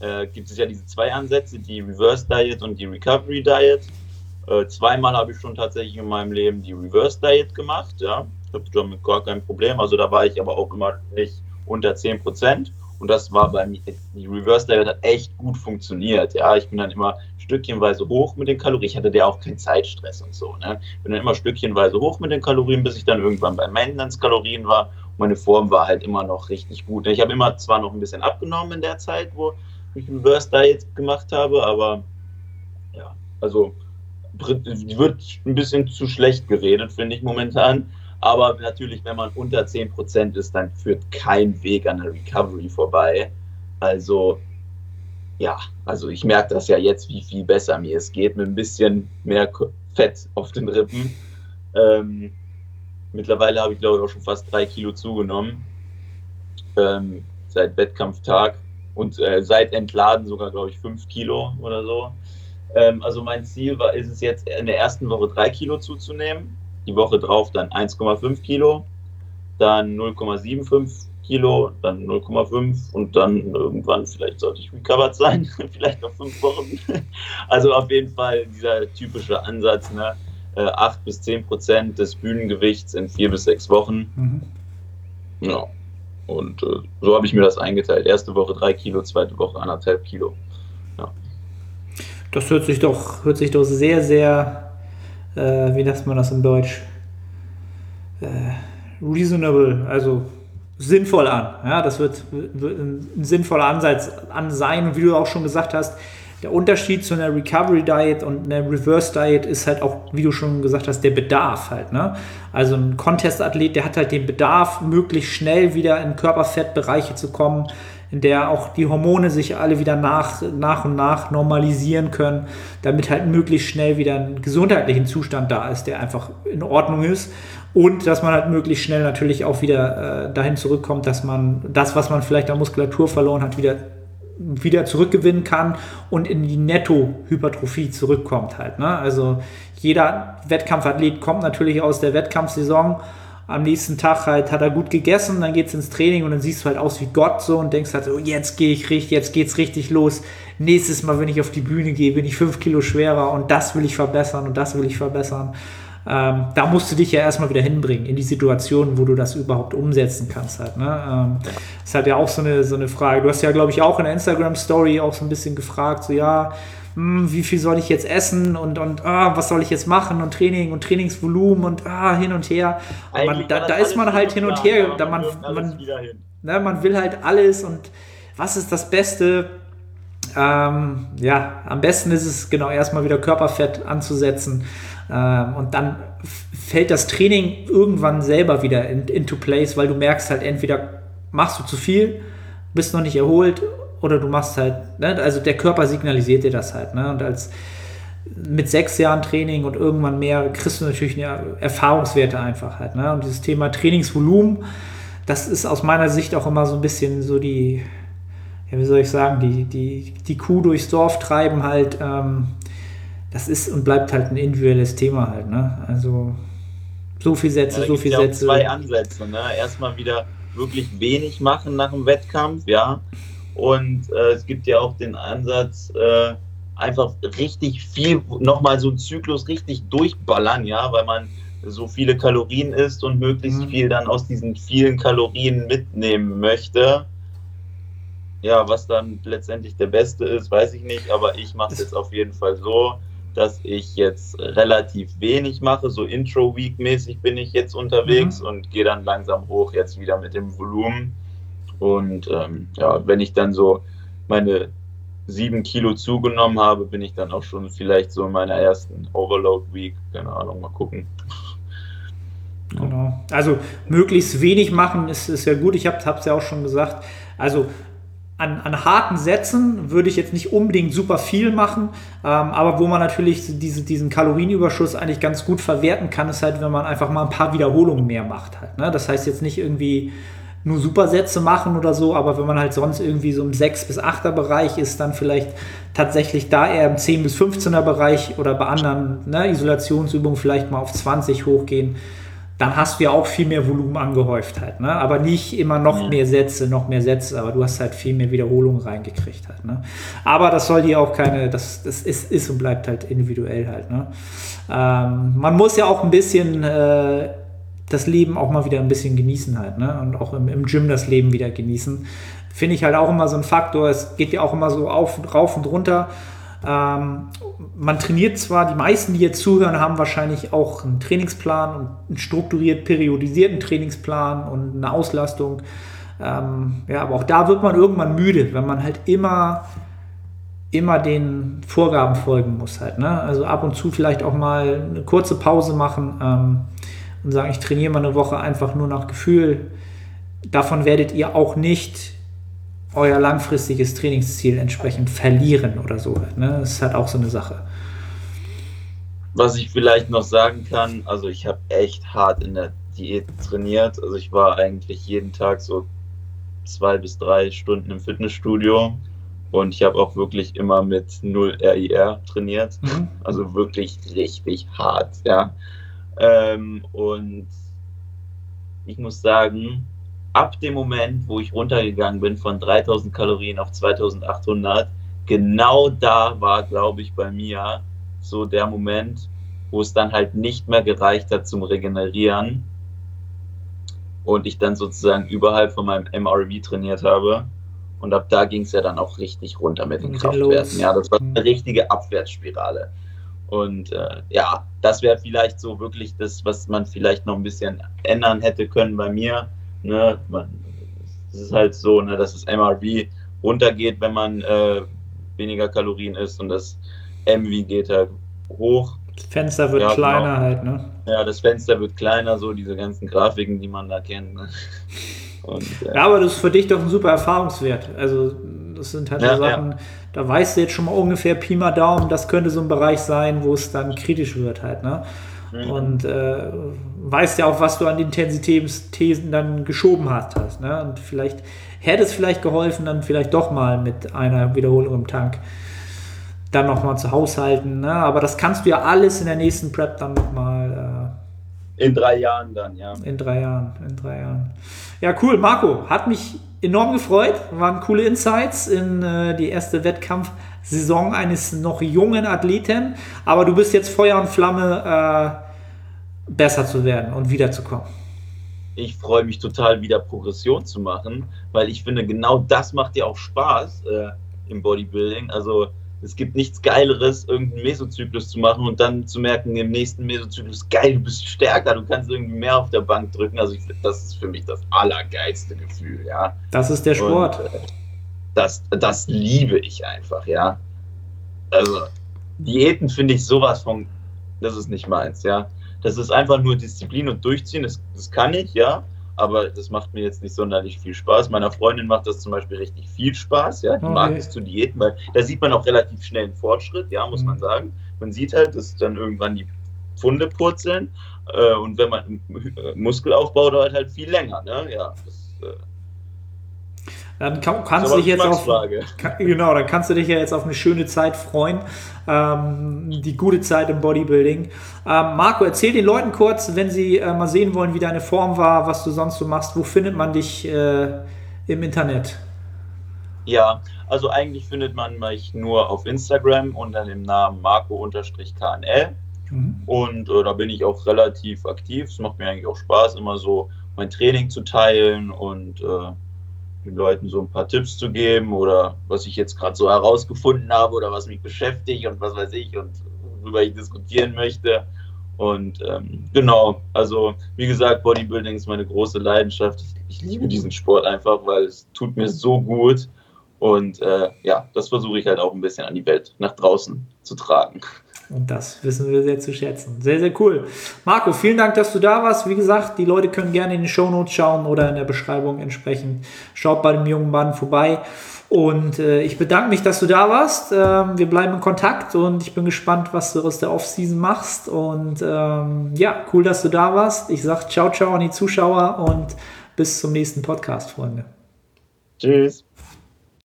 äh, gibt es ja diese zwei Ansätze, die Reverse Diet und die Recovery Diet. Äh, zweimal habe ich schon tatsächlich in meinem Leben die Reverse Diet gemacht, ja. Ich habe damit gar kein Problem. Also da war ich aber auch immer nicht unter 10 Prozent. Und das war bei mir, die Reverse Diet hat echt gut funktioniert. Ja, ich bin dann immer stückchenweise hoch mit den Kalorien. Ich hatte ja auch keinen Zeitstress und so. Ne? Bin dann immer stückchenweise hoch mit den Kalorien, bis ich dann irgendwann bei Maintenance-Kalorien war meine Form war halt immer noch richtig gut. Ich habe immer zwar noch ein bisschen abgenommen in der Zeit, wo ich Burst Diet gemacht habe, aber ja, also wird ein bisschen zu schlecht geredet, finde ich momentan. Aber natürlich, wenn man unter 10% ist, dann führt kein Weg an der Recovery vorbei. Also, ja, also ich merke das ja jetzt, wie viel besser mir es geht, mit ein bisschen mehr Fett auf den Rippen. Ähm, Mittlerweile habe ich, glaube ich, auch schon fast drei Kilo zugenommen. Ähm, seit Wettkampftag und äh, seit Entladen sogar, glaube ich, fünf Kilo oder so. Ähm, also mein Ziel war, ist es jetzt in der ersten Woche drei Kilo zuzunehmen, die Woche drauf dann 1,5 Kilo, dann 0,75 Kilo, dann 0,5 und dann irgendwann, vielleicht sollte ich recovered sein, vielleicht noch fünf Wochen. Also auf jeden Fall dieser typische Ansatz, ne? äh, 8 bis 10 Prozent des Bühnengewichts in vier bis sechs Wochen. Mhm. Ja. Und äh, so habe ich mir das eingeteilt. Erste Woche 3 Kilo, zweite Woche 1,5 Kilo. Ja. Das hört sich doch, hört sich doch sehr, sehr, äh, wie nennt man das in Deutsch? Äh, reasonable, also sinnvoll an. Ja, das wird, wird ein sinnvoller Ansatz an sein. Und wie du auch schon gesagt hast, der Unterschied zu einer Recovery Diet und einer Reverse Diet ist halt auch, wie du schon gesagt hast, der Bedarf halt. Ne? Also ein Contest-Athlet, der hat halt den Bedarf, möglichst schnell wieder in Körperfettbereiche zu kommen, in der auch die Hormone sich alle wieder nach, nach und nach normalisieren können, damit halt möglichst schnell wieder ein gesundheitlichen Zustand da ist, der einfach in Ordnung ist. Und dass man halt möglichst schnell natürlich auch wieder äh, dahin zurückkommt, dass man das, was man vielleicht an Muskulatur verloren hat, wieder wieder zurückgewinnen kann und in die Netto-Hypertrophie zurückkommt halt. Ne? Also jeder Wettkampfathlet kommt natürlich aus der Wettkampfsaison. Am nächsten Tag halt hat er gut gegessen, dann geht es ins Training und dann siehst du halt aus wie Gott so und denkst halt, oh, jetzt gehe ich richtig, jetzt geht's richtig los. Nächstes Mal, wenn ich auf die Bühne gehe, bin ich fünf Kilo schwerer und das will ich verbessern und das will ich verbessern. Ähm, da musst du dich ja erstmal wieder hinbringen in die Situation, wo du das überhaupt umsetzen kannst halt. Ne? Ähm, ist halt ja auch so eine, so eine Frage. Du hast ja, glaube ich, auch in der Instagram-Story auch so ein bisschen gefragt, so ja, mh, hm, wie viel soll ich jetzt essen und, und ah, was soll ich jetzt machen und Training und Trainingsvolumen und ah, hin und her. Und man, da, da ist man halt hin und her. Ja, da man, man, ne, man will halt alles und was ist das Beste? Ähm, ja, am besten ist es genau erstmal wieder Körperfett anzusetzen ähm, und dann fällt das Training irgendwann selber wieder in, into place, weil du merkst halt entweder machst du zu viel, bist noch nicht erholt oder du machst halt, ne? also der Körper signalisiert dir das halt. Ne? Und als mit sechs Jahren Training und irgendwann mehr kriegst du natürlich Erfahrungswerte einfach halt. Ne? Und dieses Thema Trainingsvolumen, das ist aus meiner Sicht auch immer so ein bisschen so die, ja, wie soll ich sagen, die, die, die Kuh durchs Dorf treiben halt. Ähm, das ist und bleibt halt ein individuelles Thema halt. Ne? Also so viel Sätze, ja, so viel Sätze. Zwei Ansätze. Ne? Erstmal wieder wirklich wenig machen nach dem Wettkampf, ja. Und äh, es gibt ja auch den Ansatz, äh, einfach richtig viel, nochmal so einen Zyklus richtig durchballern, ja, weil man so viele Kalorien isst und möglichst mhm. viel dann aus diesen vielen Kalorien mitnehmen möchte. Ja, was dann letztendlich der Beste ist, weiß ich nicht, aber ich mache es jetzt auf jeden Fall so, dass ich jetzt relativ wenig mache. So Intro-Week-mäßig bin ich jetzt unterwegs mhm. und gehe dann langsam hoch jetzt wieder mit dem Volumen. Und ähm, ja, wenn ich dann so meine sieben Kilo zugenommen habe, bin ich dann auch schon vielleicht so in meiner ersten Overload-Week. Keine Ahnung, mal gucken. Genau. Also möglichst wenig machen ist, ist ja gut. Ich habe es ja auch schon gesagt. Also an, an, harten Sätzen würde ich jetzt nicht unbedingt super viel machen, ähm, aber wo man natürlich diese, diesen Kalorienüberschuss eigentlich ganz gut verwerten kann, ist halt, wenn man einfach mal ein paar Wiederholungen mehr macht. Halt, ne? Das heißt jetzt nicht irgendwie nur Supersätze machen oder so, aber wenn man halt sonst irgendwie so im 6 bis 8er Bereich ist, dann vielleicht tatsächlich da eher im 10 bis 15er Bereich oder bei anderen ne, Isolationsübungen vielleicht mal auf 20 hochgehen dann hast du ja auch viel mehr Volumen angehäuft halt, ne? Aber nicht immer noch mehr Sätze, noch mehr Sätze, aber du hast halt viel mehr Wiederholungen reingekriegt halt, ne? Aber das soll dir auch keine, das, das ist, ist und bleibt halt individuell halt, ne? Ähm, man muss ja auch ein bisschen äh, das Leben auch mal wieder ein bisschen genießen halt, ne? Und auch im, im Gym das Leben wieder genießen. Finde ich halt auch immer so ein Faktor. Es geht ja auch immer so auf, rauf und runter. Ähm, man trainiert zwar, die meisten, die jetzt zuhören, haben wahrscheinlich auch einen Trainingsplan und einen strukturiert periodisierten Trainingsplan und eine Auslastung. Ähm, ja, aber auch da wird man irgendwann müde, wenn man halt immer, immer den Vorgaben folgen muss halt. Ne? Also ab und zu vielleicht auch mal eine kurze Pause machen ähm, und sagen, ich trainiere mal eine Woche einfach nur nach Gefühl. Davon werdet ihr auch nicht euer langfristiges Trainingsziel entsprechend verlieren oder so. Ne? Das ist halt auch so eine Sache. Was ich vielleicht noch sagen kann, also ich habe echt hart in der Diät trainiert. Also ich war eigentlich jeden Tag so zwei bis drei Stunden im Fitnessstudio und ich habe auch wirklich immer mit 0 RIR trainiert. Mhm. Also wirklich richtig hart, ja. Ähm, und ich muss sagen, ab dem Moment, wo ich runtergegangen bin von 3000 Kalorien auf 2800, genau da war, glaube ich, bei mir so der Moment, wo es dann halt nicht mehr gereicht hat zum Regenerieren und ich dann sozusagen überhalb von meinem MRV trainiert habe. Und ab da ging es ja dann auch richtig runter mit den Kraftwerten. Ja, das war eine richtige Abwärtsspirale. Und äh, ja, das wäre vielleicht so wirklich das, was man vielleicht noch ein bisschen ändern hätte können bei mir Ne? Man, es ist halt so, ne, dass das MRV runtergeht, wenn man äh, weniger Kalorien isst und das MV geht halt hoch. Das Fenster wird ja, kleiner genau. halt, ne? Ja, das Fenster wird kleiner, so diese ganzen Grafiken, die man da kennt. Ne? Und, äh, ja, aber das ist für dich doch ein super Erfahrungswert. Also, das sind halt ja, so Sachen, ja. Da weißt du jetzt schon mal ungefähr Pi mal Daumen, das könnte so ein Bereich sein, wo es dann kritisch wird halt, ne? Mhm. Und äh, weißt ja auch, was du an Intensitätsthesen dann geschoben hast. hast ne? Und vielleicht hätte es vielleicht geholfen, dann vielleicht doch mal mit einer Wiederholung im Tank dann nochmal zu haushalten. Ne? Aber das kannst du ja alles in der nächsten Prep dann nochmal. Äh, in drei Jahren dann, ja. In drei Jahren, in drei Jahren. Ja, cool, Marco. Hat mich enorm gefreut. Waren coole Insights in äh, die erste Wettkampfsaison eines noch jungen Athleten. Aber du bist jetzt Feuer und Flamme, äh, besser zu werden und wiederzukommen. Ich freue mich total, wieder Progression zu machen, weil ich finde, genau das macht dir auch Spaß äh, im Bodybuilding. Also es gibt nichts Geileres, irgendeinen Mesozyklus zu machen und dann zu merken, im nächsten Mesozyklus, geil, du bist stärker, du kannst irgendwie mehr auf der Bank drücken. Also ich, das ist für mich das allergeilste Gefühl, ja. Das ist der Sport. Und, äh, das, das liebe ich einfach, ja. Also Diäten finde ich sowas von, das ist nicht meins, ja. Das ist einfach nur Disziplin und Durchziehen, das, das kann ich, ja aber das macht mir jetzt nicht sonderlich viel Spaß. Meiner Freundin macht das zum Beispiel richtig viel Spaß, ja, die okay. mag es zu Diäten, weil da sieht man auch relativ schnell einen Fortschritt, ja, muss mhm. man sagen. Man sieht halt, dass dann irgendwann die Pfunde purzeln äh, und wenn man äh, Muskelaufbau dauert halt viel länger, ne, ja, das, äh, dann kann, kannst du dich jetzt auf, kann, genau, dann kannst du dich ja jetzt auf eine schöne Zeit freuen, ähm, die gute Zeit im Bodybuilding. Ähm, Marco, erzähl den Leuten kurz, wenn sie äh, mal sehen wollen, wie deine Form war, was du sonst so machst. Wo findet man dich äh, im Internet? Ja, also eigentlich findet man mich nur auf Instagram unter dem Namen Marco-KNL. Mhm. Und äh, da bin ich auch relativ aktiv. Es macht mir eigentlich auch Spaß, immer so mein Training zu teilen und äh, den Leuten so ein paar Tipps zu geben oder was ich jetzt gerade so herausgefunden habe oder was mich beschäftigt und was weiß ich und worüber ich diskutieren möchte. Und ähm, genau, also wie gesagt, Bodybuilding ist meine große Leidenschaft. Ich, liebe diesen Sport einfach, weil es tut mir so gut. Und äh, ja, das versuche ich halt auch ein bisschen an die Welt nach draußen zu tragen. Und das wissen wir sehr zu schätzen. Sehr, sehr cool. Marco, vielen Dank, dass du da warst. Wie gesagt, die Leute können gerne in den Show Notes schauen oder in der Beschreibung entsprechend. Schaut bei dem jungen Mann vorbei. Und äh, ich bedanke mich, dass du da warst. Ähm, wir bleiben in Kontakt und ich bin gespannt, was du aus der Offseason machst. Und ähm, ja, cool, dass du da warst. Ich sage ciao, ciao an die Zuschauer und bis zum nächsten Podcast, Freunde. Tschüss.